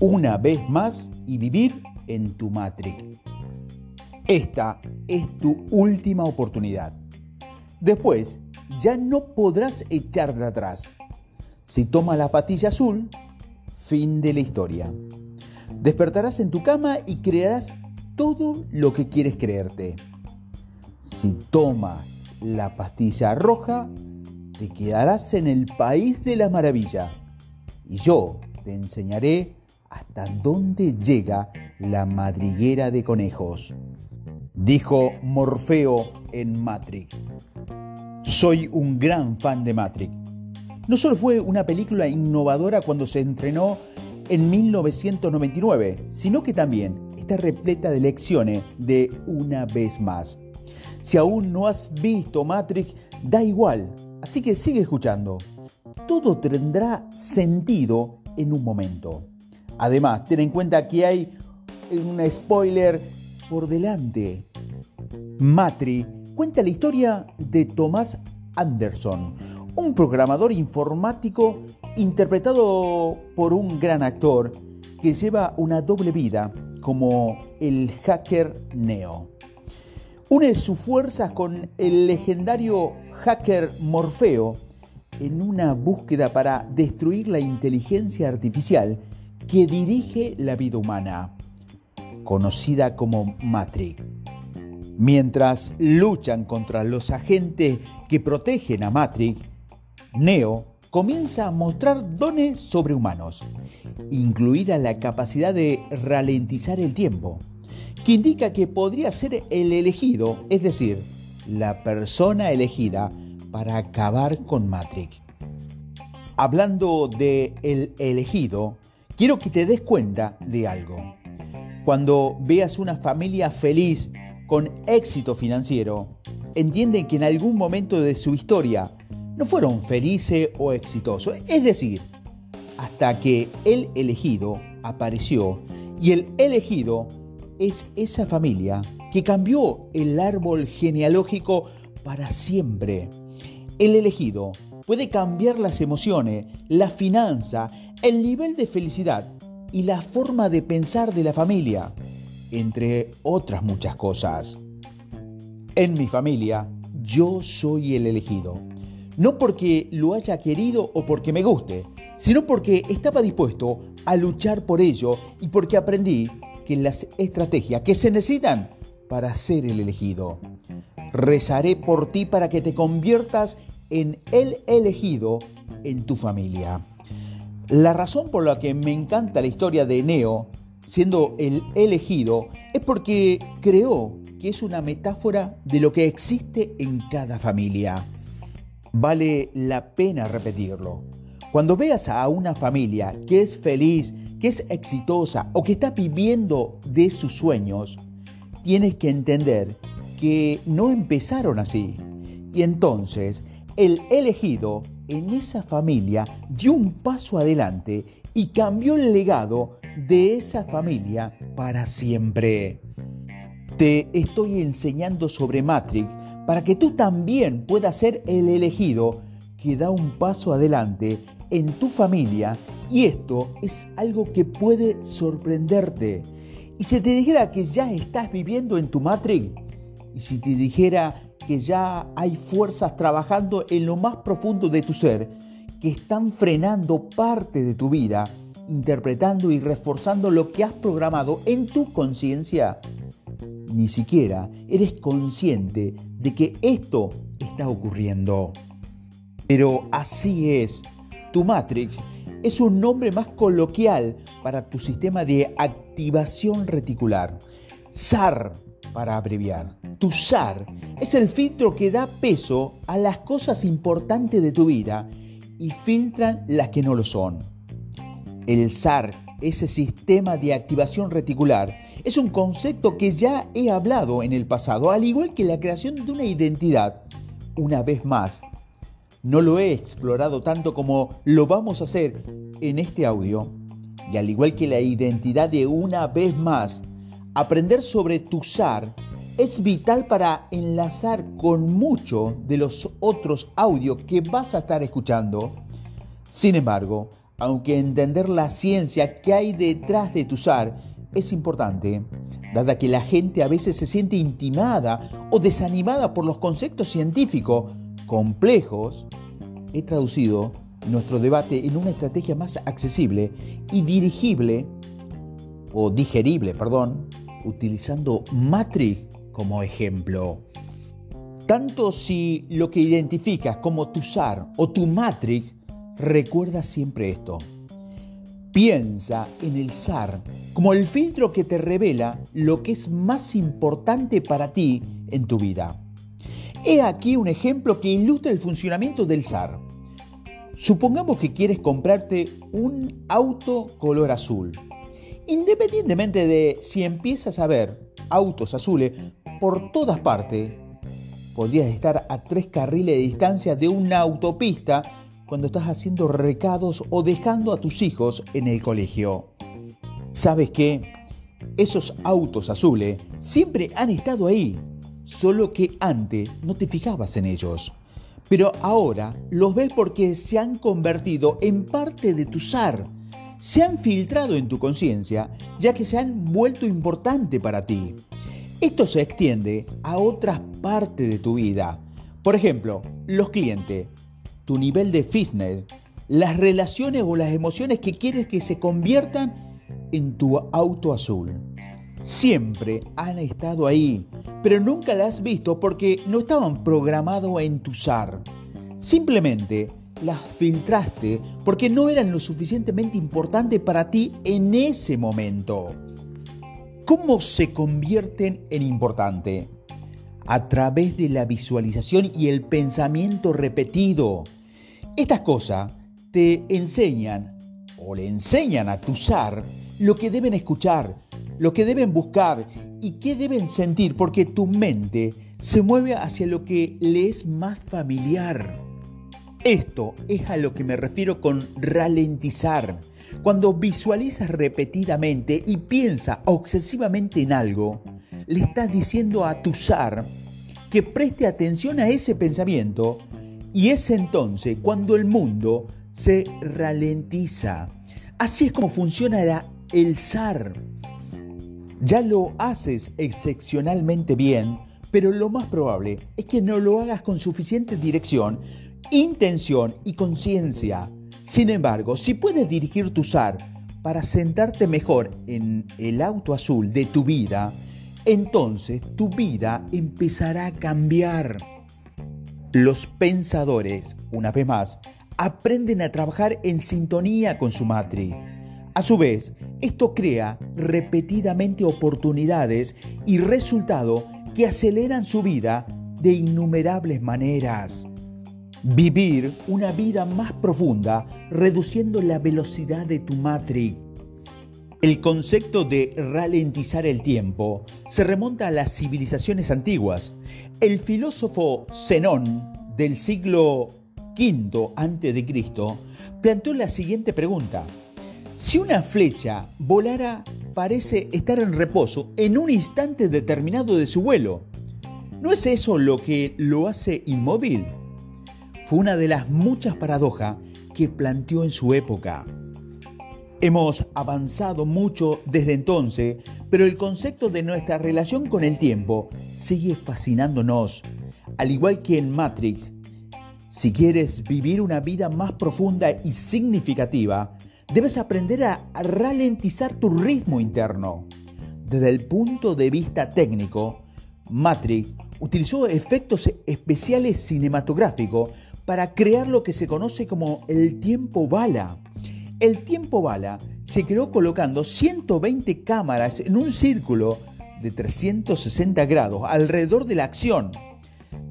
Una vez más y vivir en tu Matrix. Esta es tu última oportunidad. Después ya no podrás echarte atrás. Si tomas la patilla azul, fin de la historia. Despertarás en tu cama y crearás todo lo que quieres creerte. Si tomas la pastilla roja, te quedarás en el país de la maravilla. Y yo te enseñaré hasta dónde llega la madriguera de conejos. Dijo Morfeo en Matrix. Soy un gran fan de Matrix. No solo fue una película innovadora cuando se entrenó en 1999, sino que también está repleta de lecciones de una vez más. Si aún no has visto Matrix, da igual, así que sigue escuchando. Todo tendrá sentido en un momento. Además, ten en cuenta que hay un spoiler por delante. Matrix cuenta la historia de Thomas Anderson, un programador informático interpretado por un gran actor que lleva una doble vida como el hacker Neo. Une sus fuerzas con el legendario hacker Morfeo en una búsqueda para destruir la inteligencia artificial que dirige la vida humana, conocida como Matrix. Mientras luchan contra los agentes que protegen a Matrix, Neo comienza a mostrar dones sobrehumanos, incluida la capacidad de ralentizar el tiempo, que indica que podría ser el elegido, es decir, la persona elegida para acabar con Matrix. Hablando de el elegido, quiero que te des cuenta de algo. Cuando veas una familia feliz con éxito financiero, entienden que en algún momento de su historia no fueron felices o exitosos. Es decir, hasta que el elegido apareció y el elegido es esa familia que cambió el árbol genealógico para siempre. El elegido puede cambiar las emociones, la finanza, el nivel de felicidad y la forma de pensar de la familia entre otras muchas cosas. En mi familia, yo soy el elegido. No porque lo haya querido o porque me guste, sino porque estaba dispuesto a luchar por ello y porque aprendí que las estrategias que se necesitan para ser el elegido. Rezaré por ti para que te conviertas en el elegido en tu familia. La razón por la que me encanta la historia de Neo siendo el elegido, es porque creó que es una metáfora de lo que existe en cada familia. Vale la pena repetirlo. Cuando veas a una familia que es feliz, que es exitosa o que está viviendo de sus sueños, tienes que entender que no empezaron así. Y entonces el elegido en esa familia dio un paso adelante y cambió el legado de esa familia para siempre. Te estoy enseñando sobre Matrix para que tú también puedas ser el elegido que da un paso adelante en tu familia y esto es algo que puede sorprenderte. Y si te dijera que ya estás viviendo en tu Matrix, y si te dijera que ya hay fuerzas trabajando en lo más profundo de tu ser, que están frenando parte de tu vida, interpretando y reforzando lo que has programado en tu conciencia, ni siquiera eres consciente de que esto está ocurriendo. Pero así es, tu Matrix es un nombre más coloquial para tu sistema de activación reticular. SAR para abreviar. Tu SAR es el filtro que da peso a las cosas importantes de tu vida y filtran las que no lo son. El SAR, ese sistema de activación reticular, es un concepto que ya he hablado en el pasado, al igual que la creación de una identidad. Una vez más, no lo he explorado tanto como lo vamos a hacer en este audio. Y al igual que la identidad de una vez más, aprender sobre tu SAR es vital para enlazar con muchos de los otros audios que vas a estar escuchando Sin embargo, aunque entender la ciencia que hay detrás de tu SAR es importante, dada que la gente a veces se siente intimada o desanimada por los conceptos científicos complejos, he traducido nuestro debate en una estrategia más accesible y dirigible, o digerible, perdón, utilizando Matrix como ejemplo. Tanto si lo que identificas como tu SAR o tu Matrix, recuerda siempre esto. Piensa en el SAR como el filtro que te revela lo que es más importante para ti en tu vida. He aquí un ejemplo que ilustra el funcionamiento del SAR. Supongamos que quieres comprarte un auto color azul. Independientemente de si empiezas a ver autos azules por todas partes, podrías estar a tres carriles de distancia de una autopista cuando estás haciendo recados o dejando a tus hijos en el colegio. ¿Sabes qué? Esos autos azules siempre han estado ahí, solo que antes no te fijabas en ellos. Pero ahora los ves porque se han convertido en parte de tu SAR. Se han filtrado en tu conciencia ya que se han vuelto importante para ti. Esto se extiende a otras partes de tu vida. Por ejemplo, los clientes tu nivel de fitness, las relaciones o las emociones que quieres que se conviertan en tu auto azul. Siempre han estado ahí, pero nunca las has visto porque no estaban programados en tu SAR. Simplemente las filtraste porque no eran lo suficientemente importantes para ti en ese momento. ¿Cómo se convierten en importante? a través de la visualización y el pensamiento repetido. Estas cosas te enseñan o le enseñan a tu SAR lo que deben escuchar, lo que deben buscar y qué deben sentir, porque tu mente se mueve hacia lo que le es más familiar. Esto es a lo que me refiero con ralentizar. Cuando visualizas repetidamente y piensa obsesivamente en algo, le estás diciendo a tu SAR que preste atención a ese pensamiento y es entonces cuando el mundo se ralentiza. Así es como funciona el SAR. Ya lo haces excepcionalmente bien, pero lo más probable es que no lo hagas con suficiente dirección, intención y conciencia. Sin embargo, si puedes dirigir tu SAR para sentarte mejor en el auto azul de tu vida, entonces tu vida empezará a cambiar. Los pensadores, una vez más, aprenden a trabajar en sintonía con su matriz. A su vez, esto crea repetidamente oportunidades y resultados que aceleran su vida de innumerables maneras. Vivir una vida más profunda reduciendo la velocidad de tu matriz el concepto de ralentizar el tiempo se remonta a las civilizaciones antiguas. El filósofo Zenón del siglo V a.C. planteó la siguiente pregunta. Si una flecha volara, parece estar en reposo en un instante determinado de su vuelo. ¿No es eso lo que lo hace inmóvil? Fue una de las muchas paradojas que planteó en su época. Hemos avanzado mucho desde entonces, pero el concepto de nuestra relación con el tiempo sigue fascinándonos. Al igual que en Matrix, si quieres vivir una vida más profunda y significativa, debes aprender a ralentizar tu ritmo interno. Desde el punto de vista técnico, Matrix utilizó efectos especiales cinematográficos para crear lo que se conoce como el tiempo bala el tiempo bala se creó colocando 120 cámaras en un círculo de 360 grados alrededor de la acción,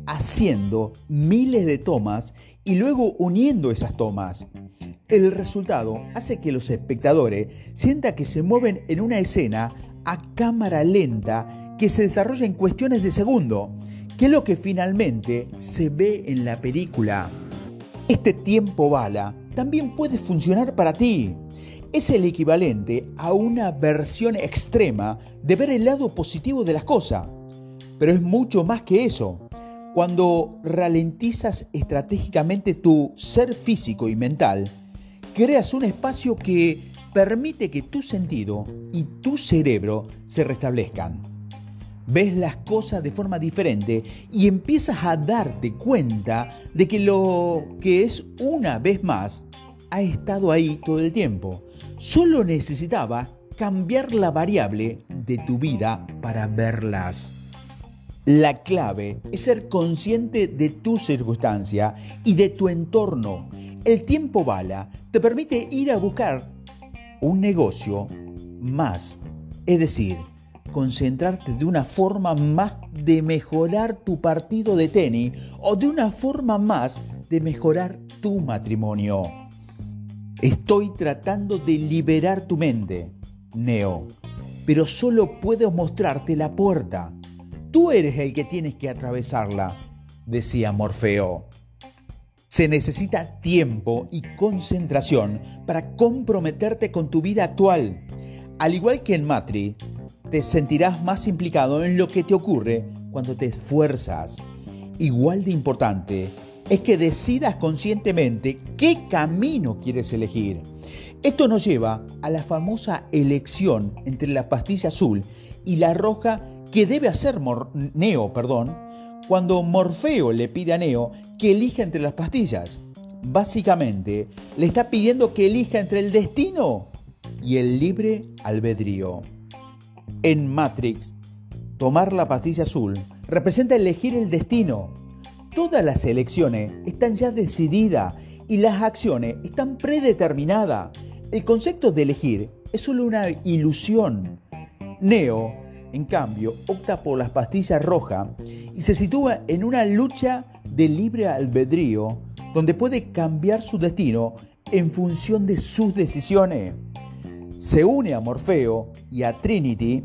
haciendo miles de tomas y luego uniendo esas tomas. El resultado hace que los espectadores sientan que se mueven en una escena a cámara lenta que se desarrolla en cuestiones de segundo, que es lo que finalmente se ve en la película. Este tiempo bala también puede funcionar para ti. Es el equivalente a una versión extrema de ver el lado positivo de las cosas. Pero es mucho más que eso. Cuando ralentizas estratégicamente tu ser físico y mental, creas un espacio que permite que tu sentido y tu cerebro se restablezcan. Ves las cosas de forma diferente y empiezas a darte cuenta de que lo que es una vez más ha estado ahí todo el tiempo. Solo necesitaba cambiar la variable de tu vida para verlas. La clave es ser consciente de tu circunstancia y de tu entorno. El tiempo bala te permite ir a buscar un negocio más, es decir, concentrarte de una forma más de mejorar tu partido de tenis o de una forma más de mejorar tu matrimonio. Estoy tratando de liberar tu mente, Neo, pero solo puedo mostrarte la puerta. Tú eres el que tienes que atravesarla, decía Morfeo. Se necesita tiempo y concentración para comprometerte con tu vida actual. Al igual que en Matri, te sentirás más implicado en lo que te ocurre cuando te esfuerzas. Igual de importante es que decidas conscientemente qué camino quieres elegir. Esto nos lleva a la famosa elección entre la pastilla azul y la roja que debe hacer Neo, perdón, cuando Morfeo le pide a Neo que elija entre las pastillas. Básicamente, le está pidiendo que elija entre el destino y el libre albedrío. En Matrix, tomar la pastilla azul representa elegir el destino, Todas las elecciones están ya decididas y las acciones están predeterminadas. El concepto de elegir es solo una ilusión. Neo, en cambio, opta por las pastillas rojas y se sitúa en una lucha de libre albedrío donde puede cambiar su destino en función de sus decisiones. Se une a Morfeo y a Trinity,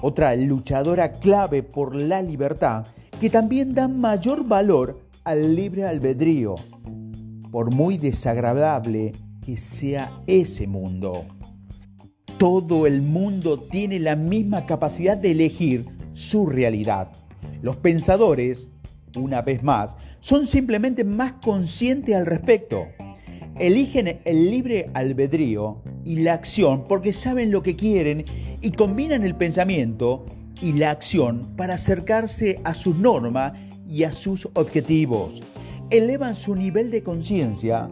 otra luchadora clave por la libertad, que también dan mayor valor al libre albedrío, por muy desagradable que sea ese mundo. Todo el mundo tiene la misma capacidad de elegir su realidad. Los pensadores, una vez más, son simplemente más conscientes al respecto. Eligen el libre albedrío y la acción porque saben lo que quieren y combinan el pensamiento y la acción para acercarse a sus normas y a sus objetivos. Elevan su nivel de conciencia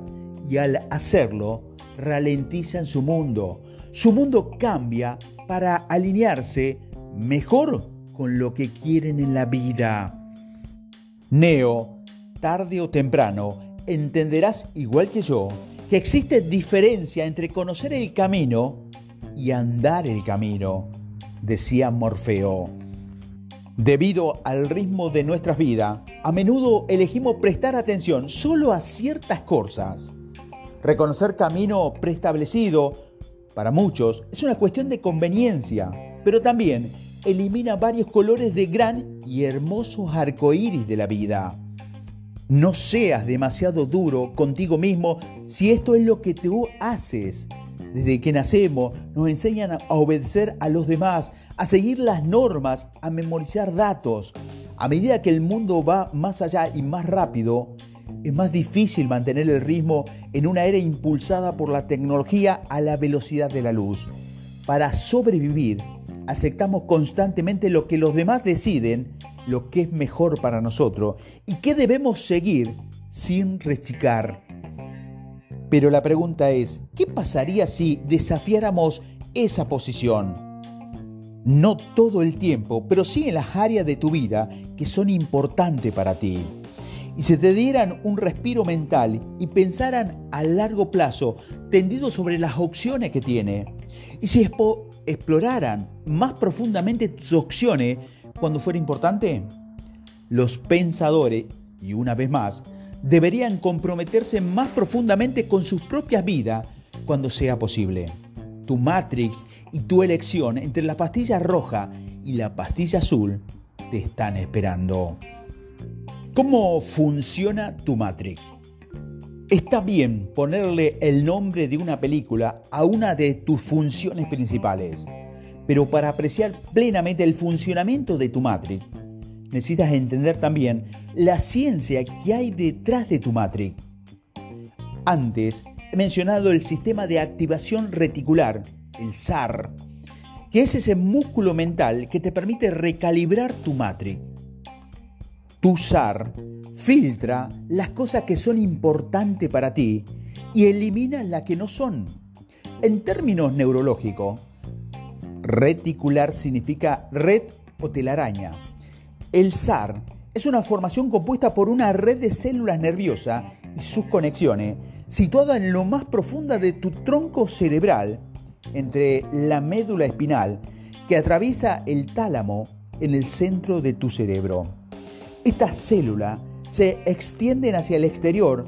y al hacerlo ralentizan su mundo. Su mundo cambia para alinearse mejor con lo que quieren en la vida. Neo, tarde o temprano, entenderás igual que yo que existe diferencia entre conocer el camino y andar el camino decía Morfeo. Debido al ritmo de nuestras vidas, a menudo elegimos prestar atención solo a ciertas cosas. Reconocer camino preestablecido, para muchos, es una cuestión de conveniencia, pero también elimina varios colores de gran y hermosos arcoíris de la vida. No seas demasiado duro contigo mismo si esto es lo que tú haces desde que nacemos nos enseñan a obedecer a los demás, a seguir las normas, a memorizar datos. A medida que el mundo va más allá y más rápido, es más difícil mantener el ritmo en una era impulsada por la tecnología a la velocidad de la luz. Para sobrevivir, aceptamos constantemente lo que los demás deciden, lo que es mejor para nosotros y qué debemos seguir sin rechicar. Pero la pregunta es, ¿qué pasaría si desafiáramos esa posición? No todo el tiempo, pero sí en las áreas de tu vida que son importantes para ti. Y si te dieran un respiro mental y pensaran a largo plazo tendido sobre las opciones que tiene. Y si exploraran más profundamente tus opciones cuando fuera importante. Los pensadores, y una vez más, deberían comprometerse más profundamente con sus propias vidas cuando sea posible. Tu Matrix y tu elección entre la pastilla roja y la pastilla azul te están esperando. ¿Cómo funciona tu Matrix? Está bien ponerle el nombre de una película a una de tus funciones principales, pero para apreciar plenamente el funcionamiento de tu Matrix, necesitas entender también la ciencia que hay detrás de tu Matrix. Antes he mencionado el sistema de activación reticular, el SAR, que es ese músculo mental que te permite recalibrar tu matrix. Tu SAR filtra las cosas que son importantes para ti y elimina las que no son. En términos neurológicos, reticular significa red o telaraña. El SAR es una formación compuesta por una red de células nerviosas y sus conexiones situada en lo más profunda de tu tronco cerebral, entre la médula espinal que atraviesa el tálamo en el centro de tu cerebro. Estas células se extienden hacia el exterior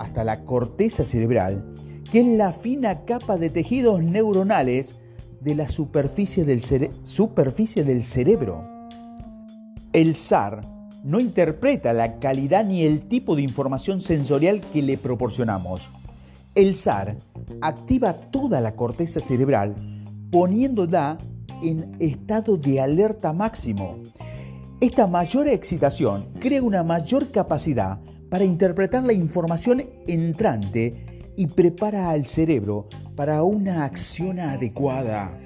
hasta la corteza cerebral, que es la fina capa de tejidos neuronales de la superficie del, del cerebro. El SAR no interpreta la calidad ni el tipo de información sensorial que le proporcionamos. El SAR activa toda la corteza cerebral poniéndola en estado de alerta máximo. Esta mayor excitación crea una mayor capacidad para interpretar la información entrante y prepara al cerebro para una acción adecuada.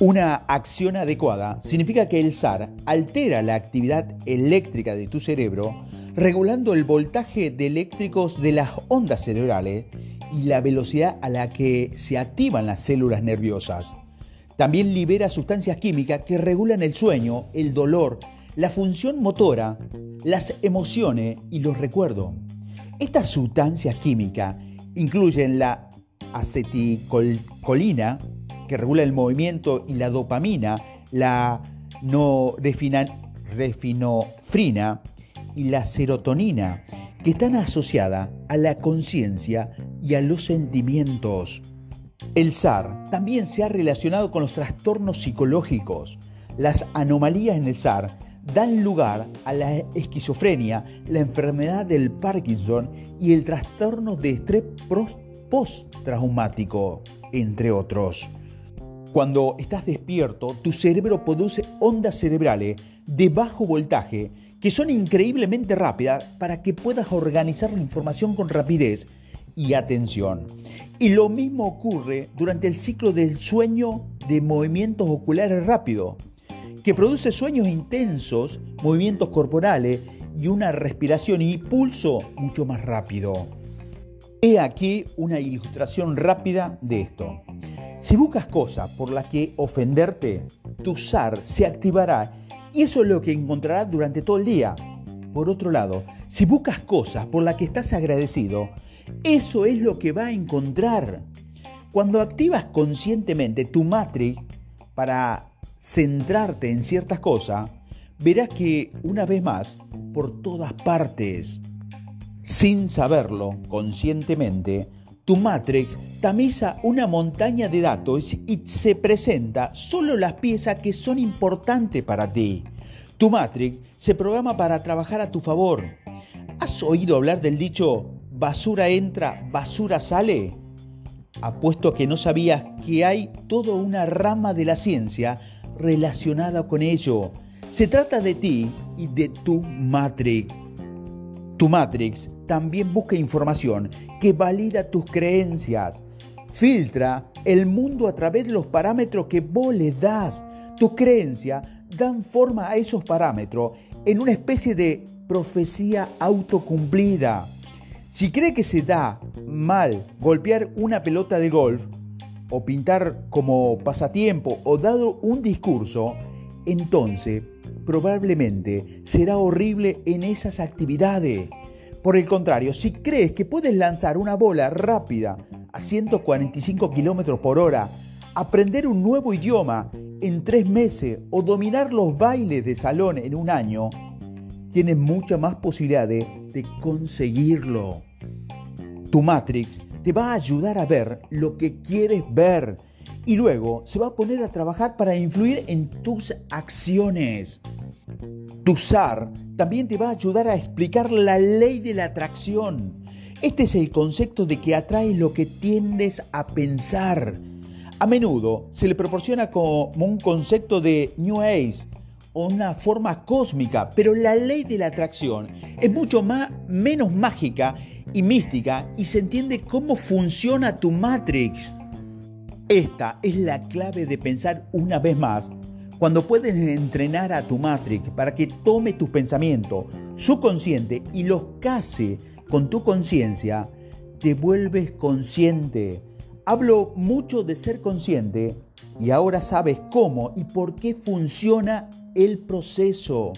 Una acción adecuada significa que el SAR altera la actividad eléctrica de tu cerebro, regulando el voltaje de eléctricos de las ondas cerebrales y la velocidad a la que se activan las células nerviosas. También libera sustancias químicas que regulan el sueño, el dolor, la función motora, las emociones y los recuerdos. Estas sustancias químicas incluyen la aceticolina, que regula el movimiento, y la dopamina, la norefinofrina y la serotonina, que están asociadas a la conciencia y a los sentimientos. El SAR también se ha relacionado con los trastornos psicológicos. Las anomalías en el SAR dan lugar a la esquizofrenia, la enfermedad del Parkinson y el trastorno de estrés postraumático, entre otros. Cuando estás despierto, tu cerebro produce ondas cerebrales de bajo voltaje que son increíblemente rápidas para que puedas organizar la información con rapidez y atención. Y lo mismo ocurre durante el ciclo del sueño de movimientos oculares rápidos, que produce sueños intensos, movimientos corporales y una respiración y pulso mucho más rápido. He aquí una ilustración rápida de esto. Si buscas cosas por las que ofenderte, tu SAR se activará y eso es lo que encontrarás durante todo el día. Por otro lado, si buscas cosas por las que estás agradecido, eso es lo que va a encontrar. Cuando activas conscientemente tu matrix para centrarte en ciertas cosas, verás que una vez más, por todas partes, sin saberlo conscientemente, tu Matrix tamiza una montaña de datos y se presenta solo las piezas que son importantes para ti. Tu Matrix se programa para trabajar a tu favor. ¿Has oído hablar del dicho basura entra, basura sale? Apuesto que no sabías que hay toda una rama de la ciencia relacionada con ello. Se trata de ti y de tu Matrix. Tu Matrix también busca información que valida tus creencias. Filtra el mundo a través de los parámetros que vos le das. Tus creencias dan forma a esos parámetros en una especie de profecía autocumplida. Si cree que se da mal golpear una pelota de golf, o pintar como pasatiempo, o dado un discurso, entonces probablemente será horrible en esas actividades. Por el contrario, si crees que puedes lanzar una bola rápida a 145 km por hora, aprender un nuevo idioma en tres meses o dominar los bailes de salón en un año, tienes mucha más posibilidad de, de conseguirlo. Tu Matrix te va a ayudar a ver lo que quieres ver y luego se va a poner a trabajar para influir en tus acciones. Tu SAR también te va a ayudar a explicar la ley de la atracción. Este es el concepto de que atraes lo que tiendes a pensar. A menudo se le proporciona como un concepto de New Age una forma cósmica, pero la ley de la atracción es mucho más, menos mágica y mística y se entiende cómo funciona tu Matrix. Esta es la clave de pensar una vez más cuando puedes entrenar a tu Matrix para que tome tus pensamientos, su consciente y los case con tu conciencia, te vuelves consciente. Hablo mucho de ser consciente y ahora sabes cómo y por qué funciona el proceso.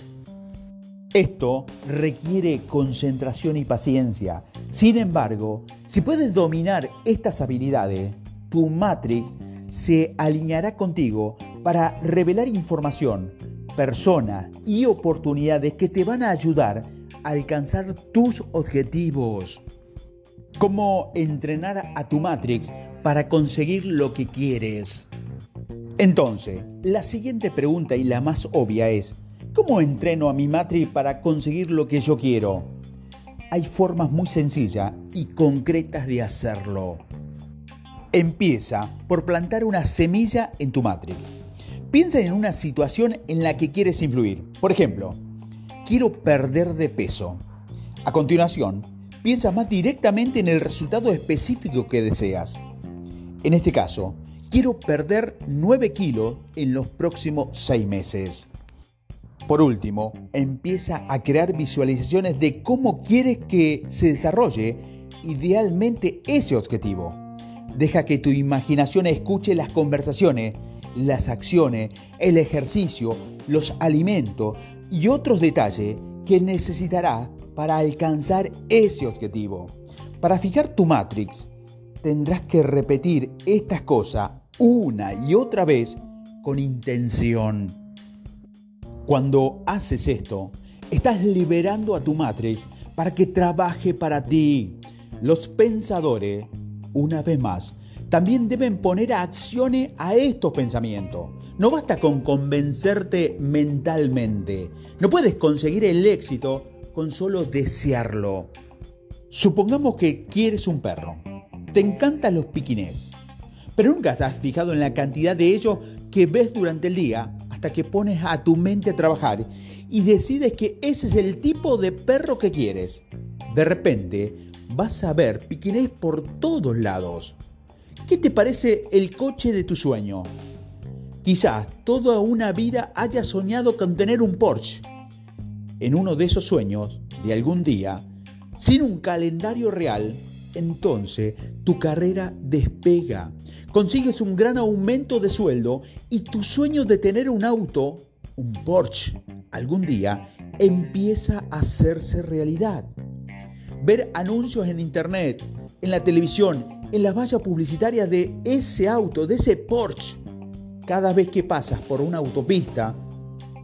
Esto requiere concentración y paciencia. Sin embargo, si puedes dominar estas habilidades, tu Matrix se alineará contigo para revelar información, personas y oportunidades que te van a ayudar a alcanzar tus objetivos. Cómo entrenar a tu Matrix para conseguir lo que quieres. Entonces, la siguiente pregunta y la más obvia es, ¿cómo entreno a mi Matrix para conseguir lo que yo quiero? Hay formas muy sencillas y concretas de hacerlo. Empieza por plantar una semilla en tu Matrix. Piensa en una situación en la que quieres influir. Por ejemplo, quiero perder de peso. A continuación, piensa más directamente en el resultado específico que deseas. En este caso, quiero perder 9 kilos en los próximos 6 meses. Por último, empieza a crear visualizaciones de cómo quieres que se desarrolle idealmente ese objetivo. Deja que tu imaginación escuche las conversaciones, las acciones, el ejercicio, los alimentos y otros detalles que necesitará para alcanzar ese objetivo. Para fijar tu matrix, tendrás que repetir estas cosas una y otra vez con intención. Cuando haces esto, estás liberando a tu matrix para que trabaje para ti. Los pensadores, una vez más, también deben poner acciones a estos pensamientos. No basta con convencerte mentalmente. No puedes conseguir el éxito con solo desearlo. Supongamos que quieres un perro. Te encantan los piquinés, pero nunca estás fijado en la cantidad de ellos que ves durante el día hasta que pones a tu mente a trabajar y decides que ese es el tipo de perro que quieres. De repente vas a ver piquinés por todos lados. ¿Qué te parece el coche de tu sueño? Quizás toda una vida hayas soñado con tener un Porsche. En uno de esos sueños, de algún día, sin un calendario real, entonces tu carrera despega. Consigues un gran aumento de sueldo y tu sueño de tener un auto, un Porsche, algún día, empieza a hacerse realidad. Ver anuncios en internet, en la televisión, en las vallas publicitarias de ese auto, de ese Porsche. Cada vez que pasas por una autopista,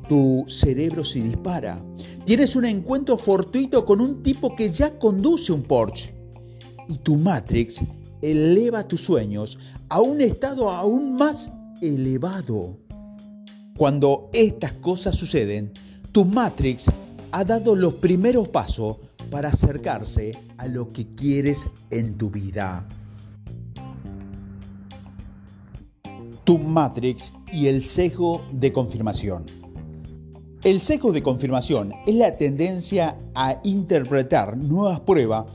tu cerebro se dispara. Tienes un encuentro fortuito con un tipo que ya conduce un Porsche y tu Matrix eleva tus sueños a un estado aún más elevado. Cuando estas cosas suceden, tu Matrix ha dado los primeros pasos para acercarse a lo que quieres en tu vida. Tu Matrix y el sesgo de confirmación. El sesgo de confirmación es la tendencia a interpretar nuevas pruebas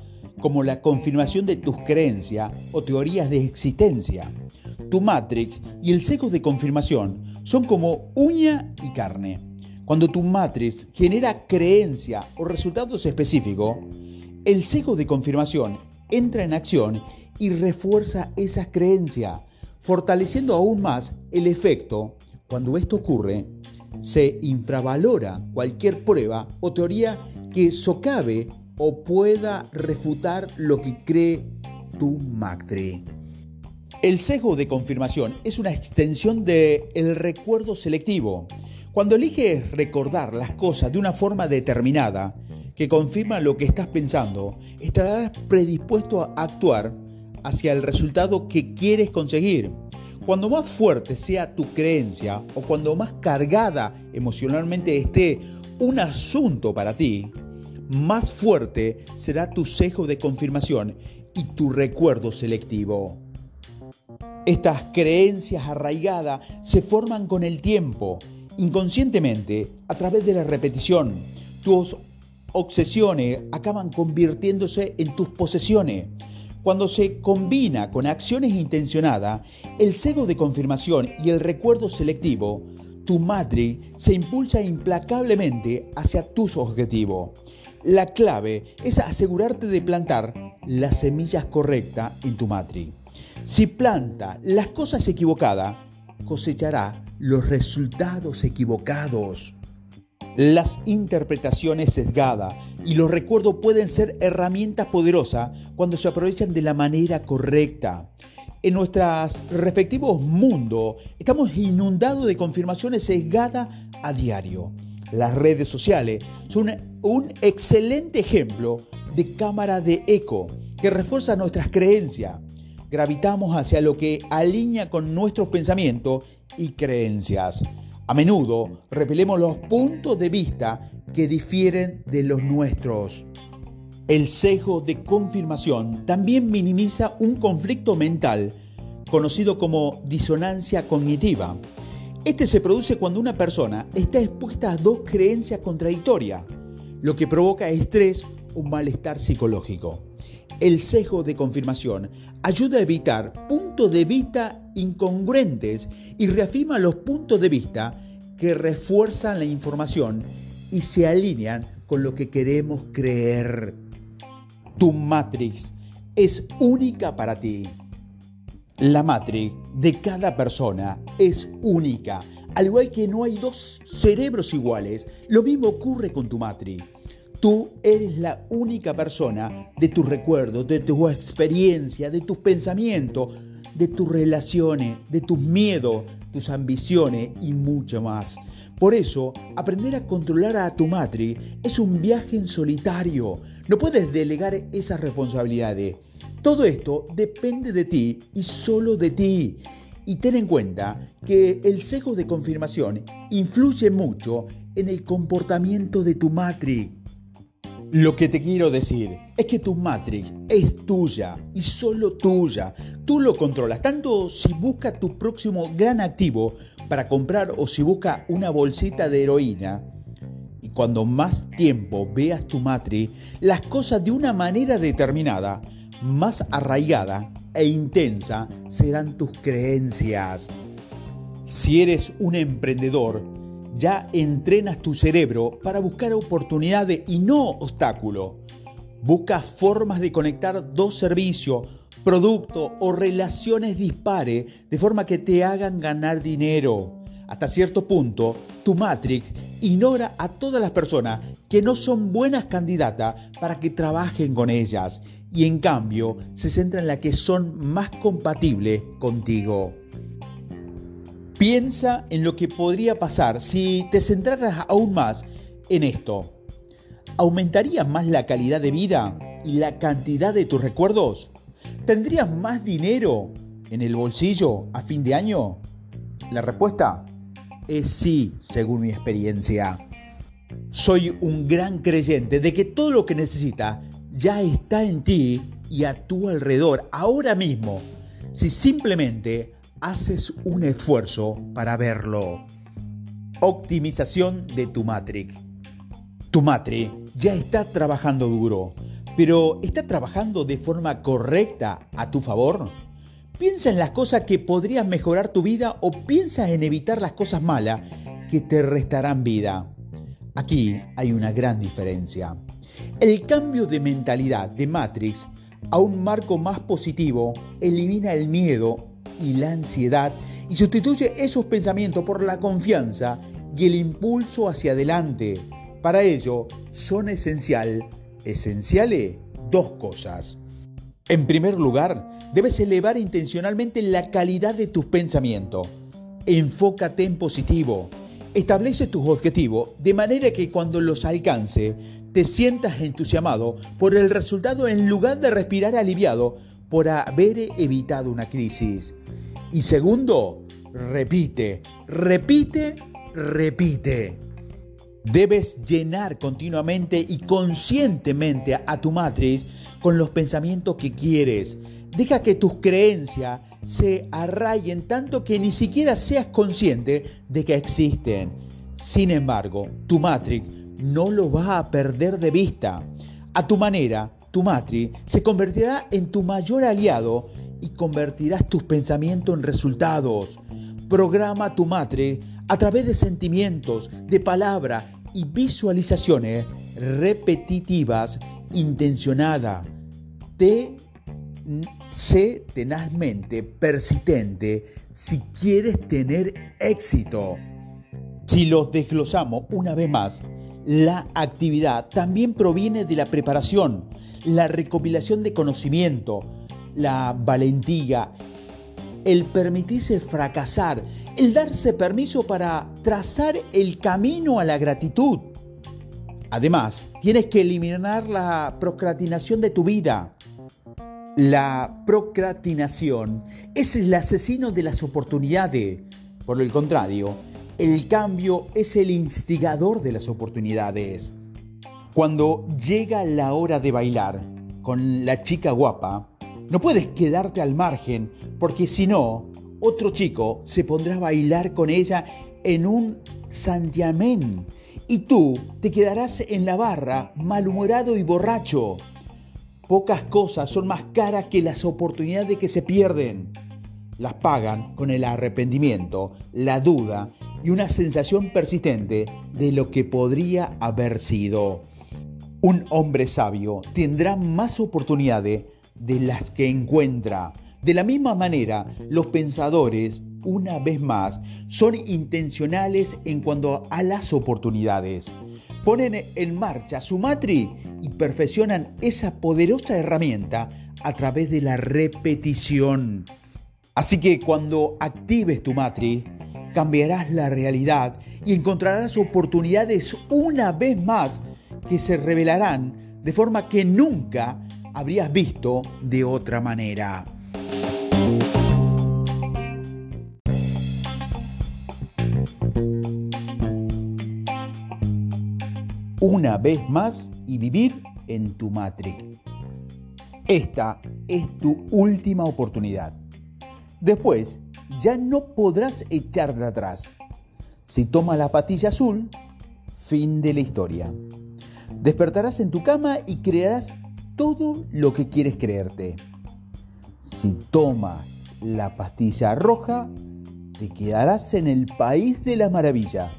como la confirmación de tus creencias o teorías de existencia. Tu matrix y el seco de confirmación son como uña y carne. Cuando tu matrix genera creencia o resultados específicos, el seco de confirmación entra en acción y refuerza esas creencias, fortaleciendo aún más el efecto. Cuando esto ocurre, se infravalora cualquier prueba o teoría que socave o pueda refutar lo que cree tu Macri. El sesgo de confirmación es una extensión del el recuerdo selectivo. Cuando eliges recordar las cosas de una forma determinada, que confirma lo que estás pensando, estarás predispuesto a actuar hacia el resultado que quieres conseguir. Cuando más fuerte sea tu creencia o cuando más cargada emocionalmente esté un asunto para ti, más fuerte será tu sesgo de confirmación y tu recuerdo selectivo. Estas creencias arraigadas se forman con el tiempo, inconscientemente, a través de la repetición. Tus obsesiones acaban convirtiéndose en tus posesiones. Cuando se combina con acciones intencionadas, el cego de confirmación y el recuerdo selectivo, tu matrix se impulsa implacablemente hacia tus objetivos. La clave es asegurarte de plantar las semillas correctas en tu matrix. Si planta las cosas equivocadas, cosechará los resultados equivocados. Las interpretaciones sesgadas y los recuerdos pueden ser herramientas poderosas cuando se aprovechan de la manera correcta. En nuestros respectivos mundos estamos inundados de confirmaciones sesgadas a diario. Las redes sociales son un excelente ejemplo de cámara de eco que refuerza nuestras creencias. Gravitamos hacia lo que alinea con nuestros pensamientos y creencias. A menudo repelemos los puntos de vista que difieren de los nuestros. El sesgo de confirmación también minimiza un conflicto mental conocido como disonancia cognitiva. Este se produce cuando una persona está expuesta a dos creencias contradictorias, lo que provoca estrés o malestar psicológico. El sesgo de confirmación ayuda a evitar puntos de vista incongruentes y reafirma los puntos de vista que refuerzan la información y se alinean con lo que queremos creer. Tu matrix es única para ti. La matrix de cada persona es única. Al igual que no hay dos cerebros iguales, lo mismo ocurre con tu matrix. Tú eres la única persona de tus recuerdos, de tu experiencia, de tus pensamientos, de tus relaciones, de tus miedos, tus ambiciones y mucho más. Por eso, aprender a controlar a tu matriz es un viaje en solitario. No puedes delegar esas responsabilidades. Todo esto depende de ti y solo de ti. Y ten en cuenta que el sesgo de confirmación influye mucho en el comportamiento de tu matriz. Lo que te quiero decir es que tu Matrix es tuya y solo tuya. Tú lo controlas, tanto si busca tu próximo gran activo para comprar o si busca una bolsita de heroína. Y cuando más tiempo veas tu Matrix, las cosas de una manera determinada, más arraigada e intensa serán tus creencias. Si eres un emprendedor, ya entrenas tu cerebro para buscar oportunidades y no obstáculos. Busca formas de conectar dos servicios, productos o relaciones dispares de forma que te hagan ganar dinero. Hasta cierto punto, tu Matrix ignora a todas las personas que no son buenas candidatas para que trabajen con ellas y en cambio se centra en las que son más compatibles contigo. Piensa en lo que podría pasar si te centraras aún más en esto. ¿Aumentaría más la calidad de vida y la cantidad de tus recuerdos? ¿Tendrías más dinero en el bolsillo a fin de año? La respuesta es sí, según mi experiencia. Soy un gran creyente de que todo lo que necesitas ya está en ti y a tu alrededor ahora mismo. Si simplemente haces un esfuerzo para verlo. Optimización de tu matrix. Tu matrix ya está trabajando duro, pero ¿está trabajando de forma correcta a tu favor? Piensa en las cosas que podrían mejorar tu vida o piensa en evitar las cosas malas que te restarán vida. Aquí hay una gran diferencia. El cambio de mentalidad de Matrix a un marco más positivo elimina el miedo y la ansiedad y sustituye esos pensamientos por la confianza y el impulso hacia adelante. Para ello son esencial, esenciales dos cosas. En primer lugar, debes elevar intencionalmente la calidad de tus pensamientos. Enfócate en positivo. Establece tus objetivos de manera que cuando los alcance te sientas entusiasmado por el resultado en lugar de respirar aliviado por haber evitado una crisis. Y segundo, repite, repite, repite. Debes llenar continuamente y conscientemente a tu matriz con los pensamientos que quieres. Deja que tus creencias se arraiguen tanto que ni siquiera seas consciente de que existen. Sin embargo, tu matrix no lo vas a perder de vista. A tu manera, tu matri se convertirá en tu mayor aliado y convertirás tus pensamientos en resultados. Programa tu matri a través de sentimientos, de palabras y visualizaciones repetitivas, intencionadas. Te sé tenazmente persistente si quieres tener éxito. Si los desglosamos una vez más, la actividad también proviene de la preparación, la recopilación de conocimiento, la valentía, el permitirse fracasar, el darse permiso para trazar el camino a la gratitud. Además, tienes que eliminar la procrastinación de tu vida. La procrastinación es el asesino de las oportunidades. Por el contrario, el cambio es el instigador de las oportunidades. Cuando llega la hora de bailar con la chica guapa, no puedes quedarte al margen porque si no, otro chico se pondrá a bailar con ella en un santiamén y tú te quedarás en la barra malhumorado y borracho. Pocas cosas son más caras que las oportunidades que se pierden. Las pagan con el arrepentimiento, la duda y una sensación persistente de lo que podría haber sido. Un hombre sabio tendrá más oportunidades de las que encuentra. De la misma manera, los pensadores, una vez más, son intencionales en cuanto a las oportunidades. Ponen en marcha su matri y perfeccionan esa poderosa herramienta a través de la repetición. Así que cuando actives tu matri, cambiarás la realidad y encontrarás oportunidades una vez más que se revelarán de forma que nunca habrías visto de otra manera. Una vez más y vivir en tu matrix. Esta es tu última oportunidad. Después ya no podrás echar de atrás. Si toma la patilla azul, fin de la historia. Despertarás en tu cama y crearás todo lo que quieres creerte. Si tomas la pastilla roja, te quedarás en el país de la maravilla.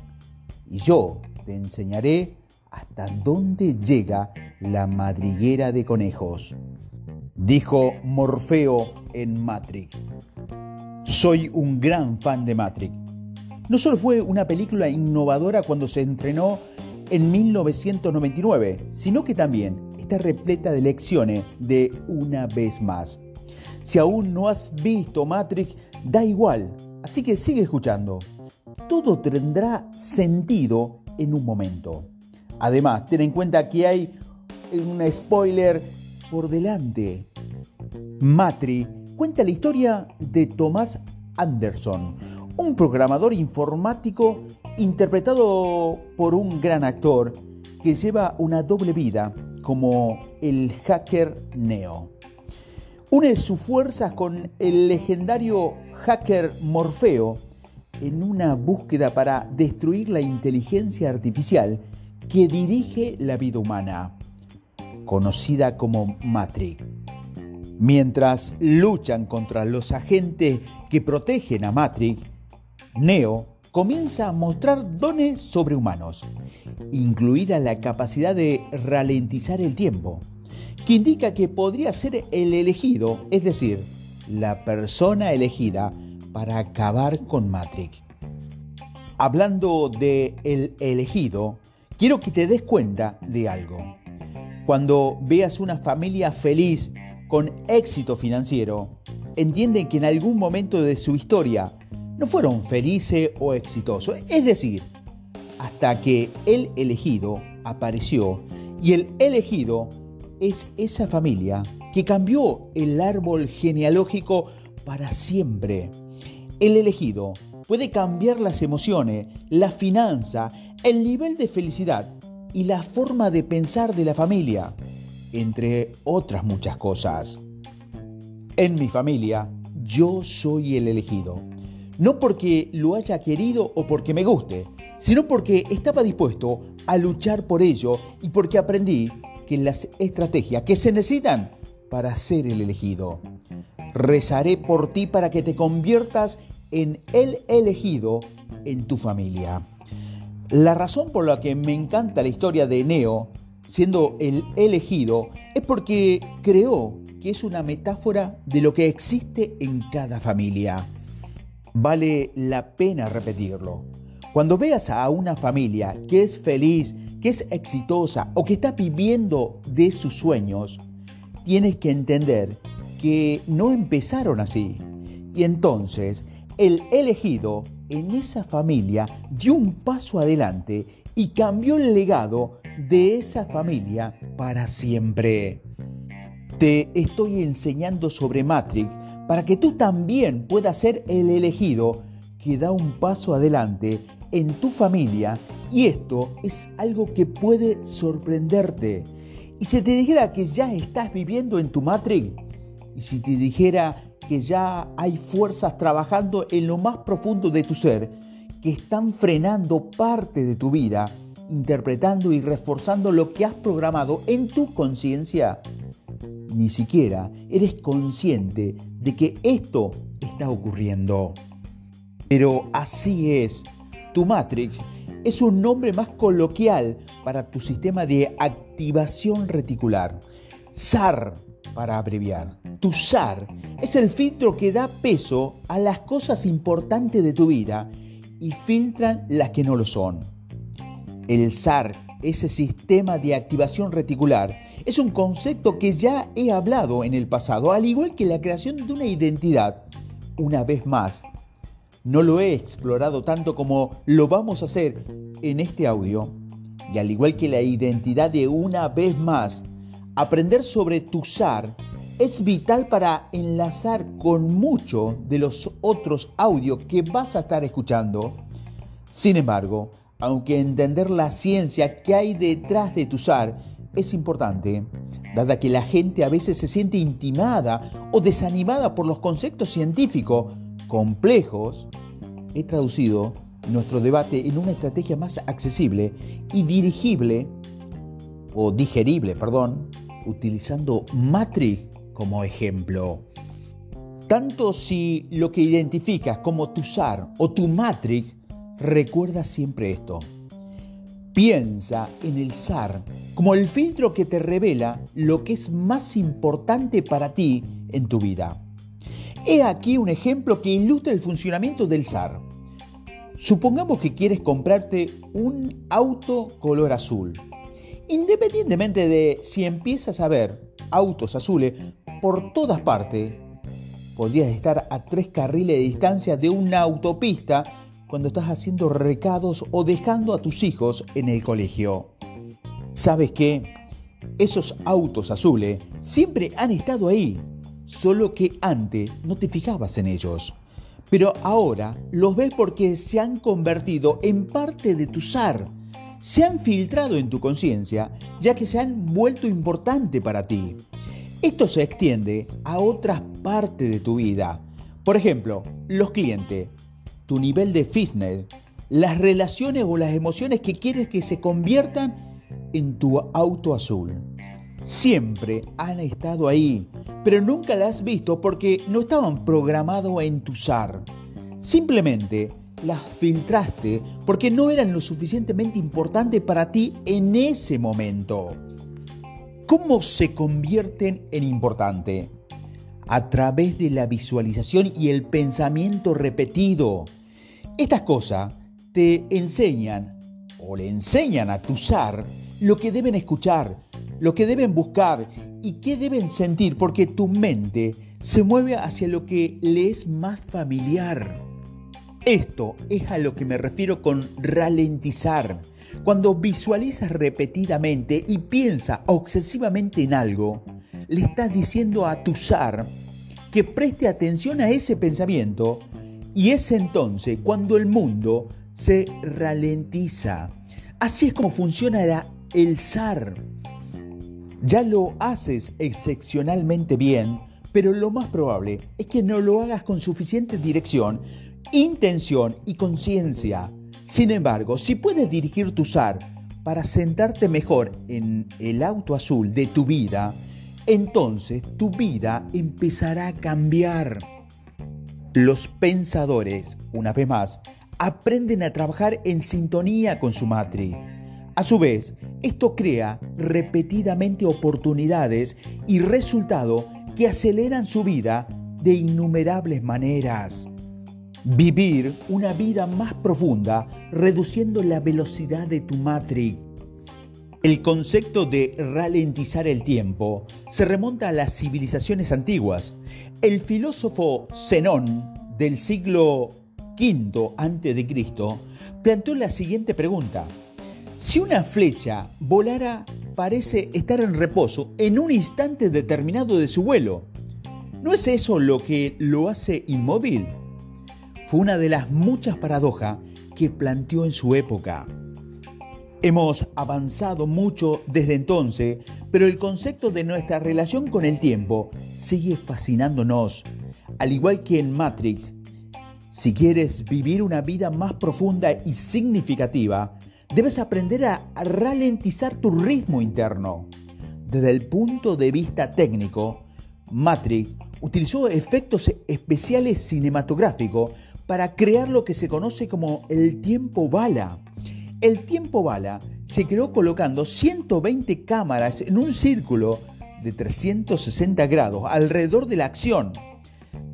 Y yo te enseñaré hasta dónde llega la madriguera de conejos. Dijo Morfeo en Matrix. Soy un gran fan de Matrix. No solo fue una película innovadora cuando se entrenó en 1999, sino que también está repleta de lecciones de una vez más. Si aún no has visto Matrix, da igual, así que sigue escuchando. Todo tendrá sentido en un momento. Además, ten en cuenta que hay un spoiler por delante. Matrix cuenta la historia de Thomas Anderson, un programador informático interpretado por un gran actor que lleva una doble vida como el hacker Neo. Une sus fuerzas con el legendario hacker Morfeo en una búsqueda para destruir la inteligencia artificial que dirige la vida humana, conocida como Matrix. Mientras luchan contra los agentes que protegen a Matrix, Neo comienza a mostrar dones sobrehumanos, incluida la capacidad de ralentizar el tiempo, que indica que podría ser el elegido, es decir, la persona elegida para acabar con Matrix. Hablando de el elegido, quiero que te des cuenta de algo. Cuando veas una familia feliz con éxito financiero, entienden que en algún momento de su historia no fueron felices o exitosos. Es decir, hasta que el elegido apareció y el elegido es esa familia que cambió el árbol genealógico para siempre. El elegido puede cambiar las emociones, la finanza, el nivel de felicidad y la forma de pensar de la familia, entre otras muchas cosas. En mi familia, yo soy el elegido no porque lo haya querido o porque me guste, sino porque estaba dispuesto a luchar por ello y porque aprendí que las estrategias que se necesitan para ser el elegido. Rezaré por ti para que te conviertas en el elegido en tu familia. La razón por la que me encanta la historia de Neo, siendo el elegido, es porque creó que es una metáfora de lo que existe en cada familia. Vale la pena repetirlo. Cuando veas a una familia que es feliz, que es exitosa o que está viviendo de sus sueños, tienes que entender que no empezaron así. Y entonces el elegido en esa familia dio un paso adelante y cambió el legado de esa familia para siempre. Te estoy enseñando sobre Matrix para que tú también puedas ser el elegido que da un paso adelante en tu familia y esto es algo que puede sorprenderte. Y si te dijera que ya estás viviendo en tu Matrix, y si te dijera que ya hay fuerzas trabajando en lo más profundo de tu ser, que están frenando parte de tu vida, interpretando y reforzando lo que has programado en tu conciencia, ni siquiera eres consciente de que esto está ocurriendo. Pero así es, tu Matrix es un nombre más coloquial para tu sistema de activación reticular. SAR para abreviar. Tu SAR es el filtro que da peso a las cosas importantes de tu vida y filtran las que no lo son. El SAR, ese sistema de activación reticular, es un concepto que ya he hablado en el pasado, al igual que la creación de una identidad. Una vez más, no lo he explorado tanto como lo vamos a hacer en este audio. Y al igual que la identidad de una vez más, aprender sobre tu SAR es vital para enlazar con muchos de los otros audios que vas a estar escuchando. Sin embargo, aunque entender la ciencia que hay detrás de tu SAR es importante, dada que la gente a veces se siente intimada o desanimada por los conceptos científicos complejos, he traducido nuestro debate en una estrategia más accesible y dirigible, o digerible, perdón, utilizando Matrix como ejemplo. Tanto si lo que identificas como tu SAR o tu Matrix, recuerda siempre esto. Piensa en el SAR como el filtro que te revela lo que es más importante para ti en tu vida. He aquí un ejemplo que ilustra el funcionamiento del SAR. Supongamos que quieres comprarte un auto color azul. Independientemente de si empiezas a ver autos azules por todas partes, podrías estar a tres carriles de distancia de una autopista cuando estás haciendo recados o dejando a tus hijos en el colegio. ¿Sabes qué? Esos autos azules siempre han estado ahí solo que antes no te fijabas en ellos. Pero ahora los ves porque se han convertido en parte de tu SAR, se han filtrado en tu conciencia, ya que se han vuelto importante para ti. Esto se extiende a otras partes de tu vida. Por ejemplo, los clientes, tu nivel de fitness, las relaciones o las emociones que quieres que se conviertan en tu auto azul siempre han estado ahí, pero nunca las has visto porque no estaban programados en tu SAR. Simplemente las filtraste porque no eran lo suficientemente importantes para ti en ese momento. ¿Cómo se convierten en importante? A través de la visualización y el pensamiento repetido. Estas cosas te enseñan o le enseñan a tu SAR lo que deben escuchar, lo que deben buscar y qué deben sentir, porque tu mente se mueve hacia lo que le es más familiar. Esto es a lo que me refiero con ralentizar. Cuando visualizas repetidamente y piensa obsesivamente en algo, le estás diciendo a tu SAR que preste atención a ese pensamiento y es entonces cuando el mundo se ralentiza. Así es como funciona el SAR. Ya lo haces excepcionalmente bien, pero lo más probable es que no lo hagas con suficiente dirección, intención y conciencia. Sin embargo, si puedes dirigir tu SAR para sentarte mejor en el auto azul de tu vida, entonces tu vida empezará a cambiar. Los pensadores, una vez más, aprenden a trabajar en sintonía con su matriz. A su vez, esto crea repetidamente oportunidades y resultados que aceleran su vida de innumerables maneras. Vivir una vida más profunda reduciendo la velocidad de tu matrix. El concepto de ralentizar el tiempo se remonta a las civilizaciones antiguas. El filósofo Zenón del siglo V a.C. planteó la siguiente pregunta. Si una flecha volara, parece estar en reposo en un instante determinado de su vuelo. ¿No es eso lo que lo hace inmóvil? Fue una de las muchas paradojas que planteó en su época. Hemos avanzado mucho desde entonces, pero el concepto de nuestra relación con el tiempo sigue fascinándonos. Al igual que en Matrix, si quieres vivir una vida más profunda y significativa, Debes aprender a ralentizar tu ritmo interno. Desde el punto de vista técnico, Matrix utilizó efectos especiales cinematográficos para crear lo que se conoce como el tiempo bala. El tiempo bala se creó colocando 120 cámaras en un círculo de 360 grados alrededor de la acción,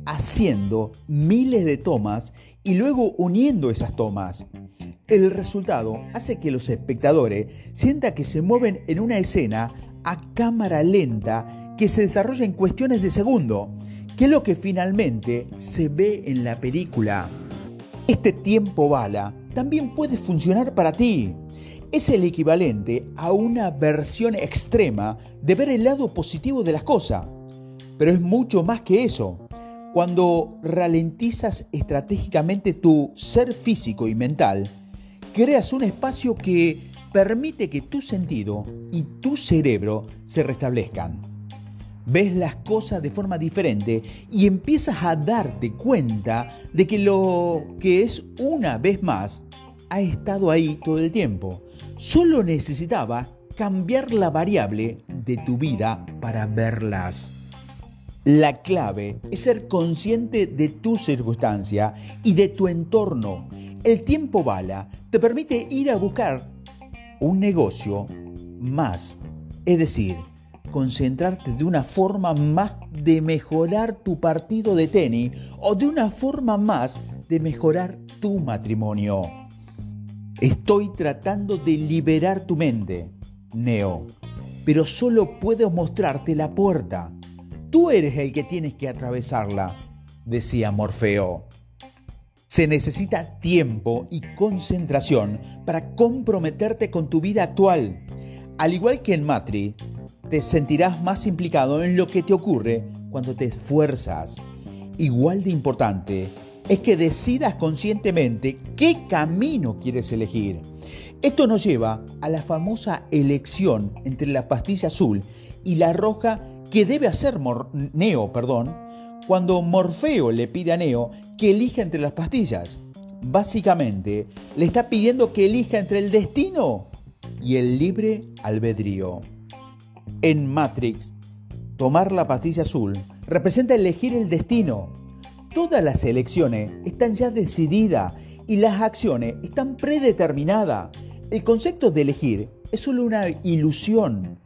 haciendo miles de tomas y luego uniendo esas tomas. El resultado hace que los espectadores sientan que se mueven en una escena a cámara lenta que se desarrolla en cuestiones de segundo, que es lo que finalmente se ve en la película. Este tiempo bala también puede funcionar para ti. Es el equivalente a una versión extrema de ver el lado positivo de las cosas. Pero es mucho más que eso. Cuando ralentizas estratégicamente tu ser físico y mental, creas un espacio que permite que tu sentido y tu cerebro se restablezcan. Ves las cosas de forma diferente y empiezas a darte cuenta de que lo que es una vez más ha estado ahí todo el tiempo. Solo necesitaba cambiar la variable de tu vida para verlas. La clave es ser consciente de tu circunstancia y de tu entorno el tiempo bala te permite ir a buscar un negocio más, es decir, concentrarte de una forma más de mejorar tu partido de tenis o de una forma más de mejorar tu matrimonio. Estoy tratando de liberar tu mente, Neo, pero solo puedo mostrarte la puerta. Tú eres el que tienes que atravesarla, decía Morfeo. Se necesita tiempo y concentración para comprometerte con tu vida actual. Al igual que en Matri, te sentirás más implicado en lo que te ocurre cuando te esfuerzas. Igual de importante es que decidas conscientemente qué camino quieres elegir. Esto nos lleva a la famosa elección entre la pastilla azul y la roja que debe hacer Neo, perdón, cuando Morfeo le pide a Neo que elija entre las pastillas. Básicamente, le está pidiendo que elija entre el destino y el libre albedrío. En Matrix, tomar la pastilla azul representa elegir el destino. Todas las elecciones están ya decididas y las acciones están predeterminadas. El concepto de elegir es solo una ilusión.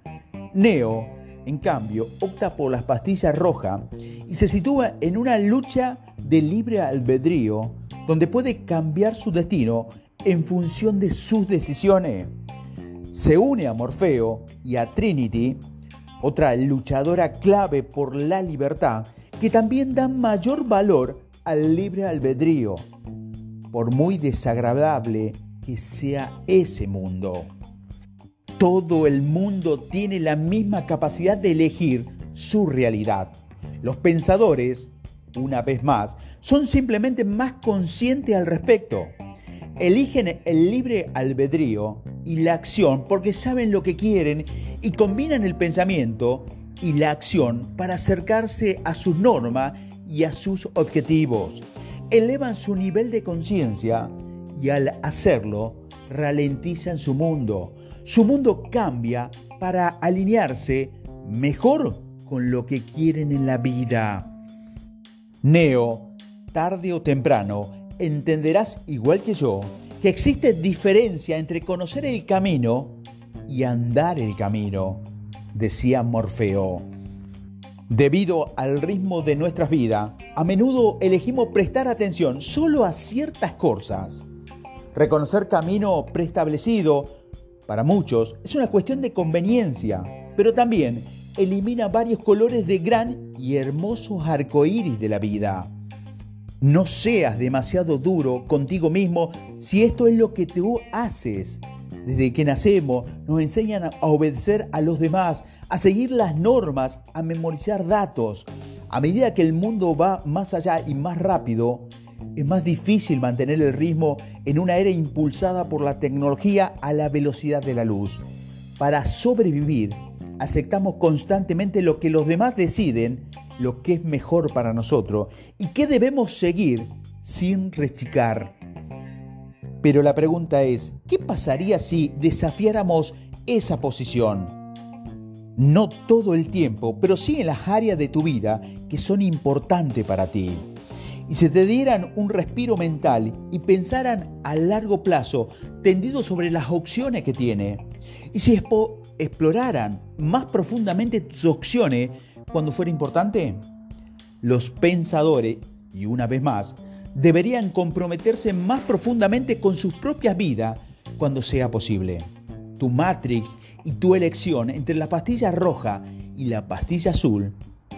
Neo en cambio, opta por las pastillas rojas y se sitúa en una lucha de libre albedrío donde puede cambiar su destino en función de sus decisiones. Se une a Morfeo y a Trinity, otra luchadora clave por la libertad, que también dan mayor valor al libre albedrío, por muy desagradable que sea ese mundo. Todo el mundo tiene la misma capacidad de elegir su realidad. Los pensadores, una vez más, son simplemente más conscientes al respecto. Eligen el libre albedrío y la acción porque saben lo que quieren y combinan el pensamiento y la acción para acercarse a sus normas y a sus objetivos. Elevan su nivel de conciencia y al hacerlo ralentizan su mundo. Su mundo cambia para alinearse mejor con lo que quieren en la vida. Neo, tarde o temprano, entenderás igual que yo que existe diferencia entre conocer el camino y andar el camino, decía Morfeo. Debido al ritmo de nuestras vidas, a menudo elegimos prestar atención solo a ciertas cosas. Reconocer camino preestablecido, para muchos, es una cuestión de conveniencia, pero también elimina varios colores de gran y hermosos arcoíris de la vida. No seas demasiado duro contigo mismo si esto es lo que tú haces. Desde que nacemos nos enseñan a obedecer a los demás, a seguir las normas, a memorizar datos. A medida que el mundo va más allá y más rápido, es más difícil mantener el ritmo en una era impulsada por la tecnología a la velocidad de la luz. Para sobrevivir, aceptamos constantemente lo que los demás deciden, lo que es mejor para nosotros y qué debemos seguir sin rechicar. Pero la pregunta es, ¿qué pasaría si desafiáramos esa posición? No todo el tiempo, pero sí en las áreas de tu vida que son importantes para ti. Y si te dieran un respiro mental y pensaran a largo plazo, tendido sobre las opciones que tiene. Y si exploraran más profundamente tus opciones cuando fuera importante? Los pensadores, y una vez más, deberían comprometerse más profundamente con sus propias vidas cuando sea posible. Tu Matrix y tu elección entre la pastilla roja y la pastilla azul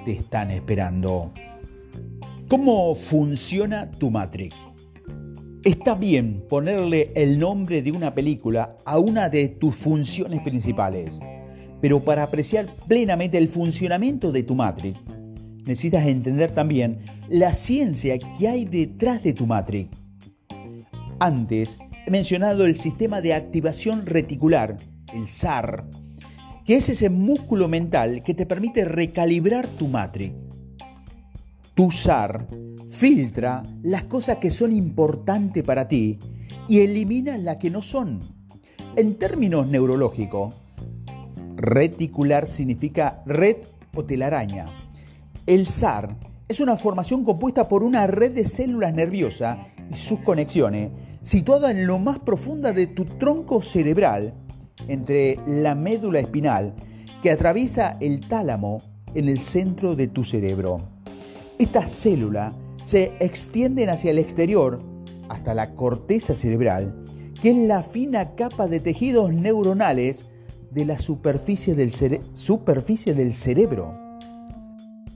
te están esperando. ¿Cómo funciona tu Matrix? Está bien ponerle el nombre de una película a una de tus funciones principales, pero para apreciar plenamente el funcionamiento de tu Matrix, necesitas entender también la ciencia que hay detrás de tu Matrix. Antes he mencionado el sistema de activación reticular, el SAR, que es ese músculo mental que te permite recalibrar tu Matrix. Tu SAR Filtra las cosas que son importantes para ti y elimina las que no son. En términos neurológicos, reticular significa red o telaraña. El SAR es una formación compuesta por una red de células nerviosas y sus conexiones situada en lo más profunda de tu tronco cerebral, entre la médula espinal, que atraviesa el tálamo en el centro de tu cerebro. Esta célula se extienden hacia el exterior hasta la corteza cerebral, que es la fina capa de tejidos neuronales de la superficie del, cerebro.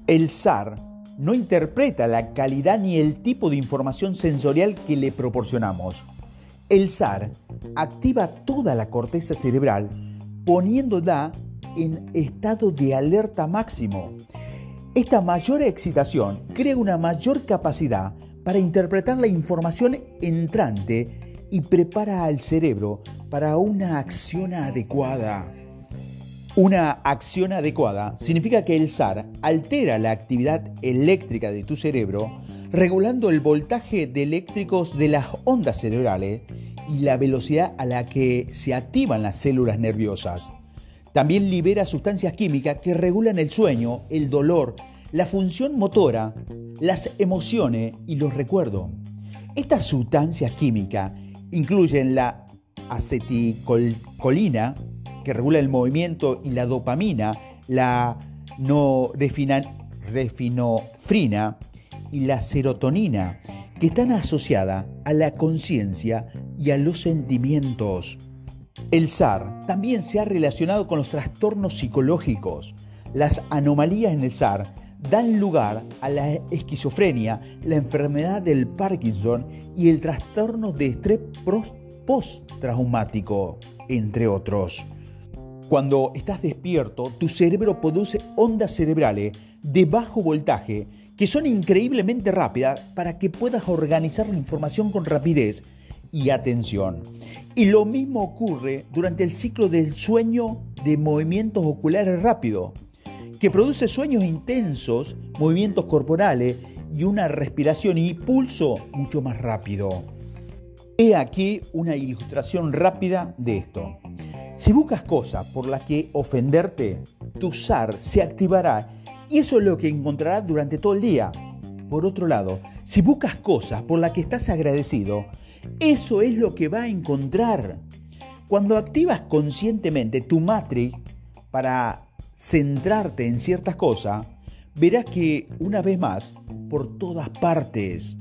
El SAR no interpreta la calidad ni el tipo de información sensorial que le proporcionamos. El SAR activa toda la corteza cerebral poniéndola en estado de alerta máximo esta mayor excitación crea una mayor capacidad para interpretar la información entrante y prepara al cerebro para una acción adecuada. Una acción adecuada significa que el SAR altera la actividad eléctrica de tu cerebro, regulando el voltaje de eléctricos de las ondas cerebrales y la velocidad a la que se activan las células nerviosas. También libera sustancias químicas que regulan el sueño, el dolor, la función motora, las emociones y los recuerdos. Estas sustancias químicas incluyen la aceticolina, que regula el movimiento, y la dopamina, la norefinofrina y la serotonina, que están asociadas a la conciencia y a los sentimientos. El SAR también se ha relacionado con los trastornos psicológicos. Las anomalías en el SAR dan lugar a la esquizofrenia, la enfermedad del Parkinson y el trastorno de estrés postraumático, entre otros. Cuando estás despierto, tu cerebro produce ondas cerebrales de bajo voltaje que son increíblemente rápidas para que puedas organizar la información con rapidez y atención. Y lo mismo ocurre durante el ciclo del sueño de movimientos oculares rápidos, que produce sueños intensos, movimientos corporales y una respiración y pulso mucho más rápido. He aquí una ilustración rápida de esto. Si buscas cosas por las que ofenderte, tu SAR se activará y eso es lo que encontrarás durante todo el día. Por otro lado, si buscas cosas por las que estás agradecido, eso es lo que va a encontrar. Cuando activas conscientemente tu matrix para centrarte en ciertas cosas, verás que una vez más, por todas partes,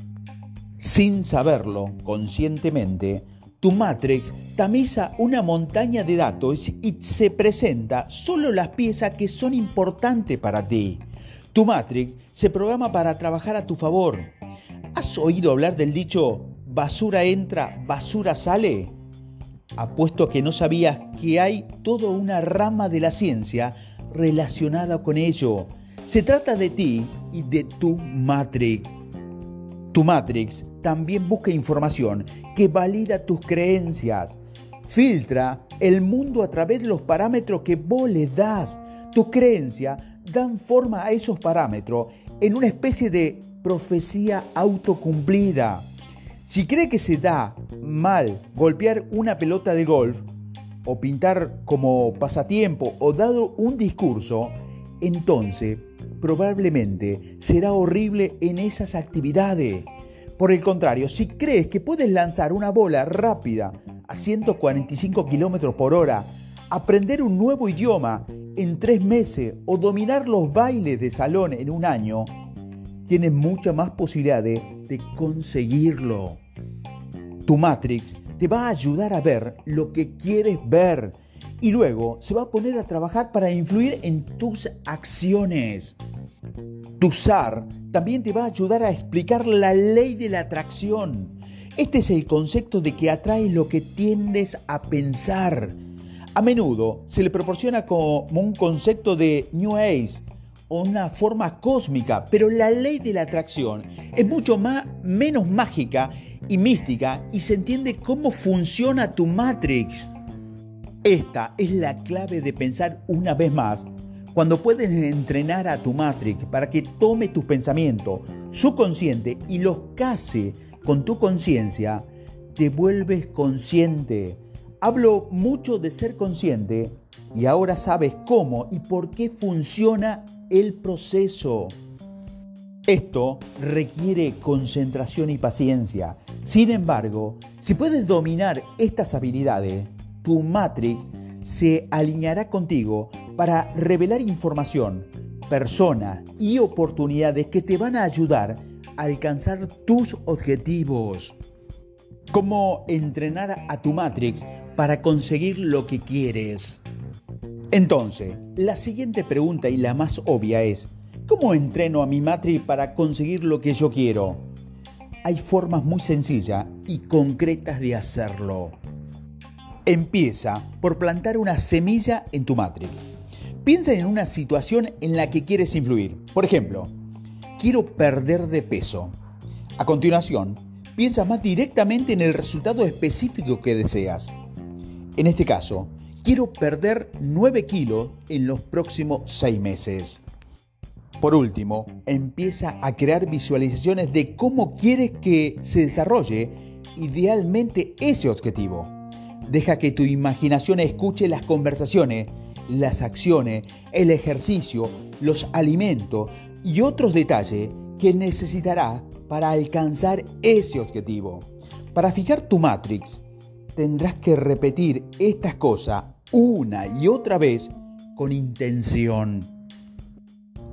sin saberlo conscientemente, tu matrix tamiza una montaña de datos y se presenta solo las piezas que son importantes para ti. Tu matrix se programa para trabajar a tu favor. ¿Has oído hablar del dicho basura entra, basura sale? Apuesto que no sabías que hay toda una rama de la ciencia relacionada con ello. Se trata de ti y de tu Matrix. Tu Matrix también busca información que valida tus creencias. Filtra el mundo a través de los parámetros que vos le das. Tu creencia dan forma a esos parámetros en una especie de profecía autocumplida. Si cree que se da mal golpear una pelota de golf, o pintar como pasatiempo, o dado un discurso, entonces probablemente será horrible en esas actividades. Por el contrario, si crees que puedes lanzar una bola rápida a 145 km por hora, aprender un nuevo idioma en tres meses o dominar los bailes de salón en un año, tienes muchas más posibilidades de conseguirlo. Tu Matrix te va a ayudar a ver lo que quieres ver y luego se va a poner a trabajar para influir en tus acciones. Tu SAR también te va a ayudar a explicar la ley de la atracción. Este es el concepto de que atrae lo que tiendes a pensar. A menudo se le proporciona como un concepto de New Age una forma cósmica, pero la ley de la atracción es mucho más, menos mágica y mística y se entiende cómo funciona tu Matrix. Esta es la clave de pensar una vez más cuando puedes entrenar a tu Matrix para que tome tus pensamientos, subconsciente y los case con tu conciencia, te vuelves consciente. Hablo mucho de ser consciente y ahora sabes cómo y por qué funciona el proceso. Esto requiere concentración y paciencia. Sin embargo, si puedes dominar estas habilidades, tu Matrix se alineará contigo para revelar información, personas y oportunidades que te van a ayudar a alcanzar tus objetivos. Cómo entrenar a tu Matrix para conseguir lo que quieres. Entonces, la siguiente pregunta y la más obvia es, ¿cómo entreno a mi Matrix para conseguir lo que yo quiero? Hay formas muy sencillas y concretas de hacerlo. Empieza por plantar una semilla en tu Matrix. Piensa en una situación en la que quieres influir. Por ejemplo, quiero perder de peso. A continuación, piensa más directamente en el resultado específico que deseas. En este caso, quiero perder 9 kilos en los próximos 6 meses. Por último, empieza a crear visualizaciones de cómo quieres que se desarrolle idealmente ese objetivo. Deja que tu imaginación escuche las conversaciones, las acciones, el ejercicio, los alimentos y otros detalles que necesitarás para alcanzar ese objetivo. Para fijar tu matrix, tendrás que repetir estas cosas una y otra vez con intención.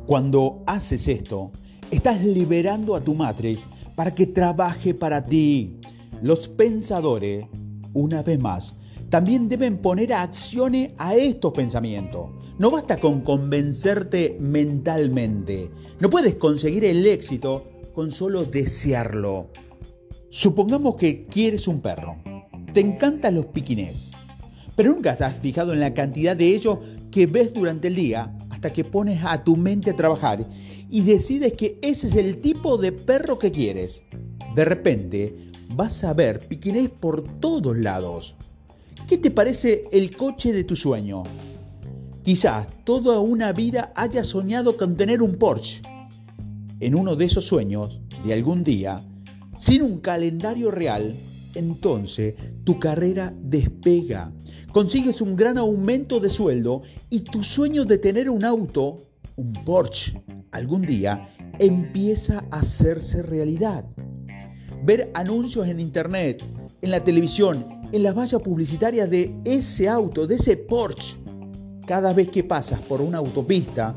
Cuando haces esto, estás liberando a tu matrix para que trabaje para ti. Los pensadores, una vez más, también deben poner acciones a estos pensamientos. No basta con convencerte mentalmente. No puedes conseguir el éxito con solo desearlo. Supongamos que quieres un perro. Te encantan los piquinés pero nunca has fijado en la cantidad de ellos que ves durante el día hasta que pones a tu mente a trabajar y decides que ese es el tipo de perro que quieres. De repente vas a ver piquinés por todos lados. ¿Qué te parece el coche de tu sueño? Quizás toda una vida hayas soñado con tener un Porsche. En uno de esos sueños, de algún día, sin un calendario real, entonces tu carrera despega. Consigues un gran aumento de sueldo y tu sueño de tener un auto, un Porsche, algún día empieza a hacerse realidad. Ver anuncios en internet, en la televisión, en las vallas publicitarias de ese auto, de ese Porsche. Cada vez que pasas por una autopista,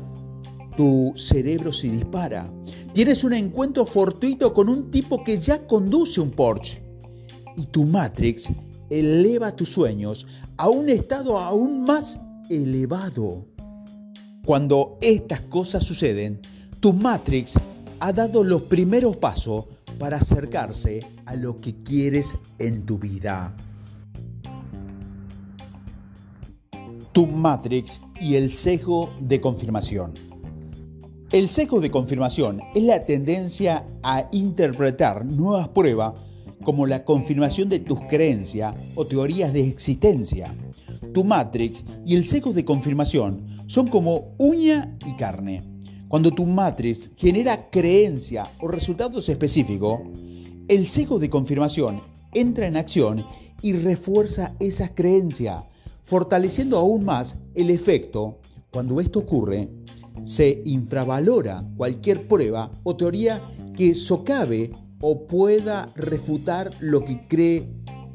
tu cerebro se dispara. Tienes un encuentro fortuito con un tipo que ya conduce un Porsche. Y tu Matrix eleva tus sueños a un estado aún más elevado. Cuando estas cosas suceden, tu Matrix ha dado los primeros pasos para acercarse a lo que quieres en tu vida. Tu Matrix y el sesgo de confirmación. El sesgo de confirmación es la tendencia a interpretar nuevas pruebas como la confirmación de tus creencias o teorías de existencia. Tu Matrix y el sesgo de confirmación son como uña y carne. Cuando tu matriz genera creencia o resultados específicos, el sesgo de confirmación entra en acción y refuerza esas creencias, fortaleciendo aún más el efecto. Cuando esto ocurre, se infravalora cualquier prueba o teoría que socave o pueda refutar lo que cree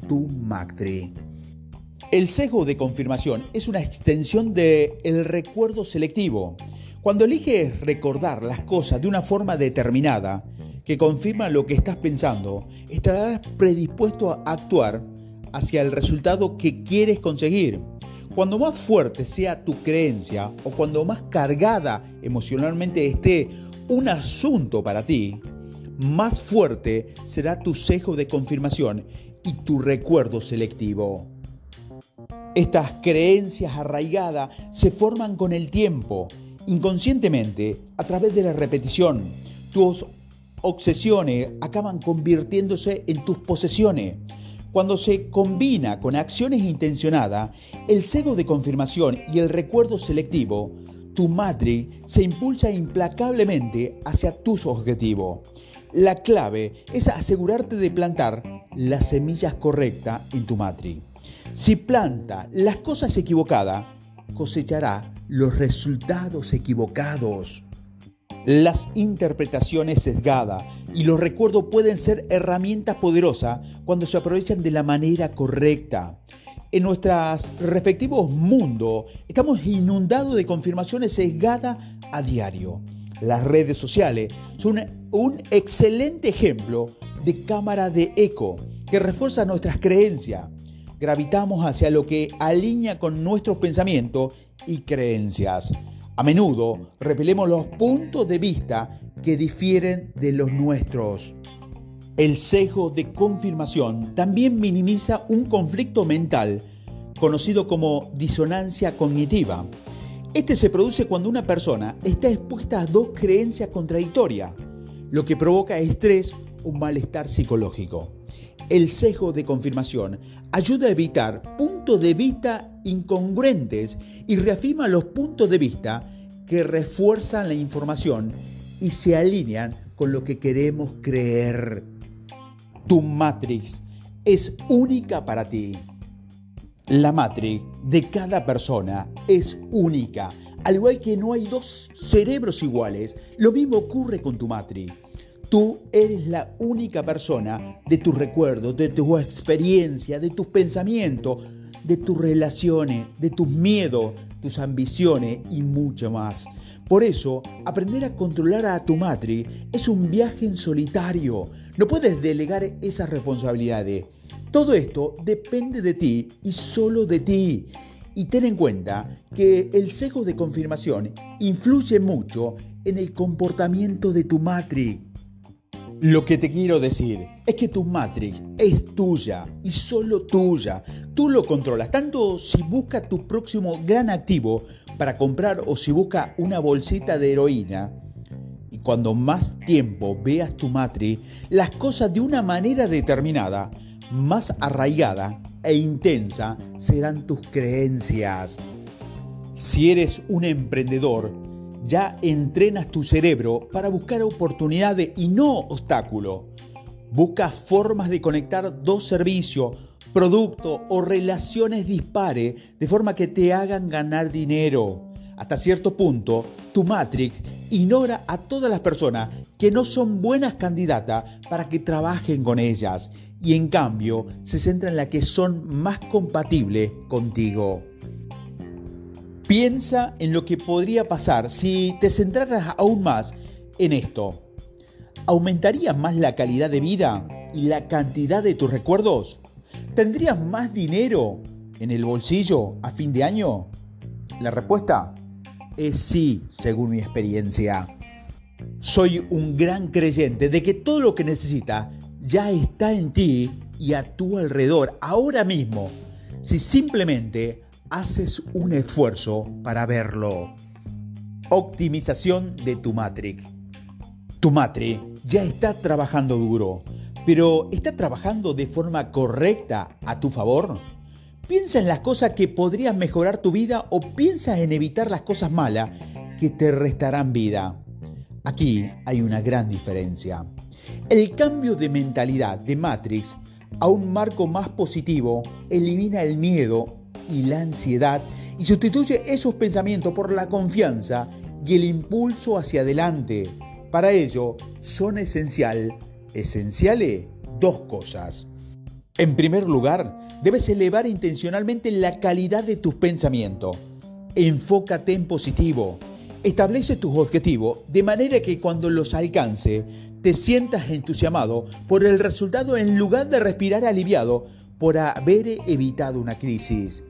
tu matriz. El sesgo de confirmación es una extensión del el recuerdo selectivo. Cuando eliges recordar las cosas de una forma determinada, que confirma lo que estás pensando, estarás predispuesto a actuar hacia el resultado que quieres conseguir. Cuando más fuerte sea tu creencia o cuando más cargada emocionalmente esté un asunto para ti, más fuerte será tu sesgo de confirmación y tu recuerdo selectivo. Estas creencias arraigadas se forman con el tiempo, inconscientemente, a través de la repetición. Tus obsesiones acaban convirtiéndose en tus posesiones. Cuando se combina con acciones intencionadas, el cego de confirmación y el recuerdo selectivo, tu matriz se impulsa implacablemente hacia tus objetivos. La clave es asegurarte de plantar las semillas correctas en tu matriz. Si planta las cosas equivocadas, cosechará los resultados equivocados. Las interpretaciones sesgadas y los recuerdos pueden ser herramientas poderosas cuando se aprovechan de la manera correcta. En nuestros respectivos mundos estamos inundados de confirmaciones sesgadas a diario. Las redes sociales son un excelente ejemplo de cámara de eco que refuerza nuestras creencias gravitamos hacia lo que alinea con nuestros pensamientos y creencias. A menudo repelemos los puntos de vista que difieren de los nuestros. El sesgo de confirmación también minimiza un conflicto mental conocido como disonancia cognitiva. Este se produce cuando una persona está expuesta a dos creencias contradictorias, lo que provoca estrés o malestar psicológico el sesgo de confirmación ayuda a evitar puntos de vista incongruentes y reafirma los puntos de vista que refuerzan la información y se alinean con lo que queremos creer. Tu matrix es única para ti. La matrix de cada persona es única. Al igual que no hay dos cerebros iguales, lo mismo ocurre con tu matrix. Tú eres la única persona de tus recuerdos, de tu experiencia, de tus pensamientos, de tus relaciones, de tus miedos, tus ambiciones y mucho más. Por eso, aprender a controlar a tu matriz es un viaje en solitario. No puedes delegar esas responsabilidades. Todo esto depende de ti y solo de ti. Y ten en cuenta que el sesgo de confirmación influye mucho en el comportamiento de tu matriz. Lo que te quiero decir es que tu Matrix es tuya y solo tuya. Tú lo controlas, tanto si buscas tu próximo gran activo para comprar o si buscas una bolsita de heroína. Y cuando más tiempo veas tu Matrix, las cosas de una manera determinada, más arraigada e intensa serán tus creencias. Si eres un emprendedor, ya entrenas tu cerebro para buscar oportunidades y no obstáculos. Busca formas de conectar dos servicios, productos o relaciones dispare de forma que te hagan ganar dinero. Hasta cierto punto, tu Matrix ignora a todas las personas que no son buenas candidatas para que trabajen con ellas y en cambio se centra en las que son más compatibles contigo. Piensa en lo que podría pasar si te centraras aún más en esto. ¿Aumentaría más la calidad de vida y la cantidad de tus recuerdos? ¿Tendrías más dinero en el bolsillo a fin de año? La respuesta es sí, según mi experiencia. Soy un gran creyente de que todo lo que necesitas ya está en ti y a tu alrededor ahora mismo, si simplemente haces un esfuerzo para verlo. Optimización de tu matrix. Tu matrix ya está trabajando duro, pero ¿está trabajando de forma correcta a tu favor? Piensa en las cosas que podrían mejorar tu vida o piensa en evitar las cosas malas que te restarán vida. Aquí hay una gran diferencia. El cambio de mentalidad de Matrix a un marco más positivo elimina el miedo y la ansiedad y sustituye esos pensamientos por la confianza y el impulso hacia adelante. Para ello son esencial, esenciales dos cosas. En primer lugar, debes elevar intencionalmente la calidad de tus pensamientos. Enfócate en positivo. Establece tus objetivos de manera que cuando los alcance te sientas entusiasmado por el resultado en lugar de respirar aliviado por haber evitado una crisis.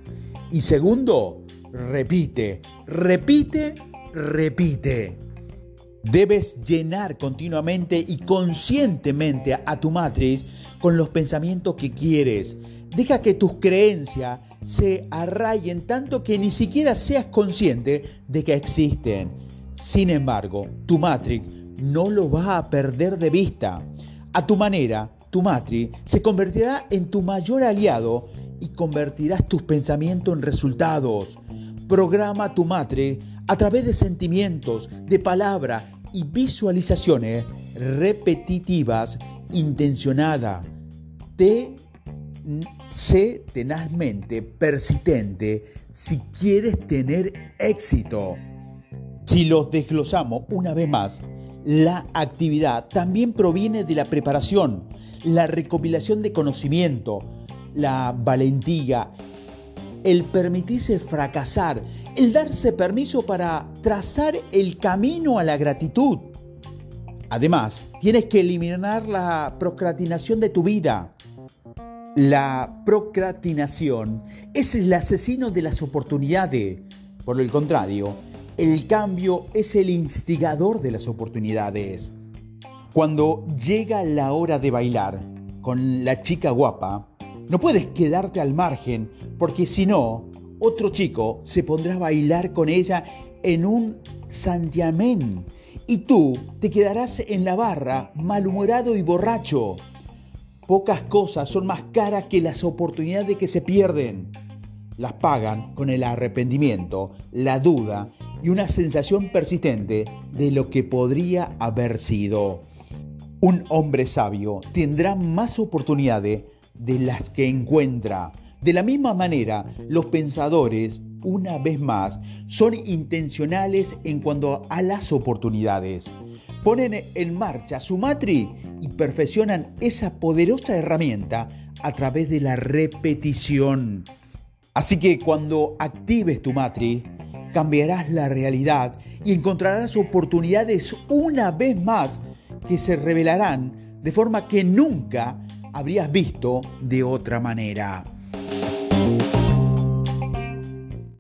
Y segundo, repite, repite, repite. Debes llenar continuamente y conscientemente a tu matriz con los pensamientos que quieres. Deja que tus creencias se arraiguen tanto que ni siquiera seas consciente de que existen. Sin embargo, tu matrix no lo va a perder de vista. A tu manera, tu matrix se convertirá en tu mayor aliado y convertirás tus pensamientos en resultados. Programa tu matrix a través de sentimientos, de palabras y visualizaciones repetitivas, intencionadas. Te, sé tenazmente persistente si quieres tener éxito. Si los desglosamos una vez más, la actividad también proviene de la preparación, la recopilación de conocimiento, la valentía, el permitirse fracasar, el darse permiso para trazar el camino a la gratitud. Además, tienes que eliminar la procrastinación de tu vida. La procrastinación es el asesino de las oportunidades. Por el contrario, el cambio es el instigador de las oportunidades. Cuando llega la hora de bailar con la chica guapa, no puedes quedarte al margen porque si no, otro chico se pondrá a bailar con ella en un santiamén y tú te quedarás en la barra malhumorado y borracho. Pocas cosas son más caras que las oportunidades que se pierden. Las pagan con el arrepentimiento, la duda y una sensación persistente de lo que podría haber sido. Un hombre sabio tendrá más oportunidades de las que encuentra. De la misma manera, los pensadores, una vez más, son intencionales en cuanto a las oportunidades. Ponen en marcha su matri y perfeccionan esa poderosa herramienta a través de la repetición. Así que cuando actives tu matri, cambiarás la realidad y encontrarás oportunidades una vez más que se revelarán de forma que nunca habrías visto de otra manera.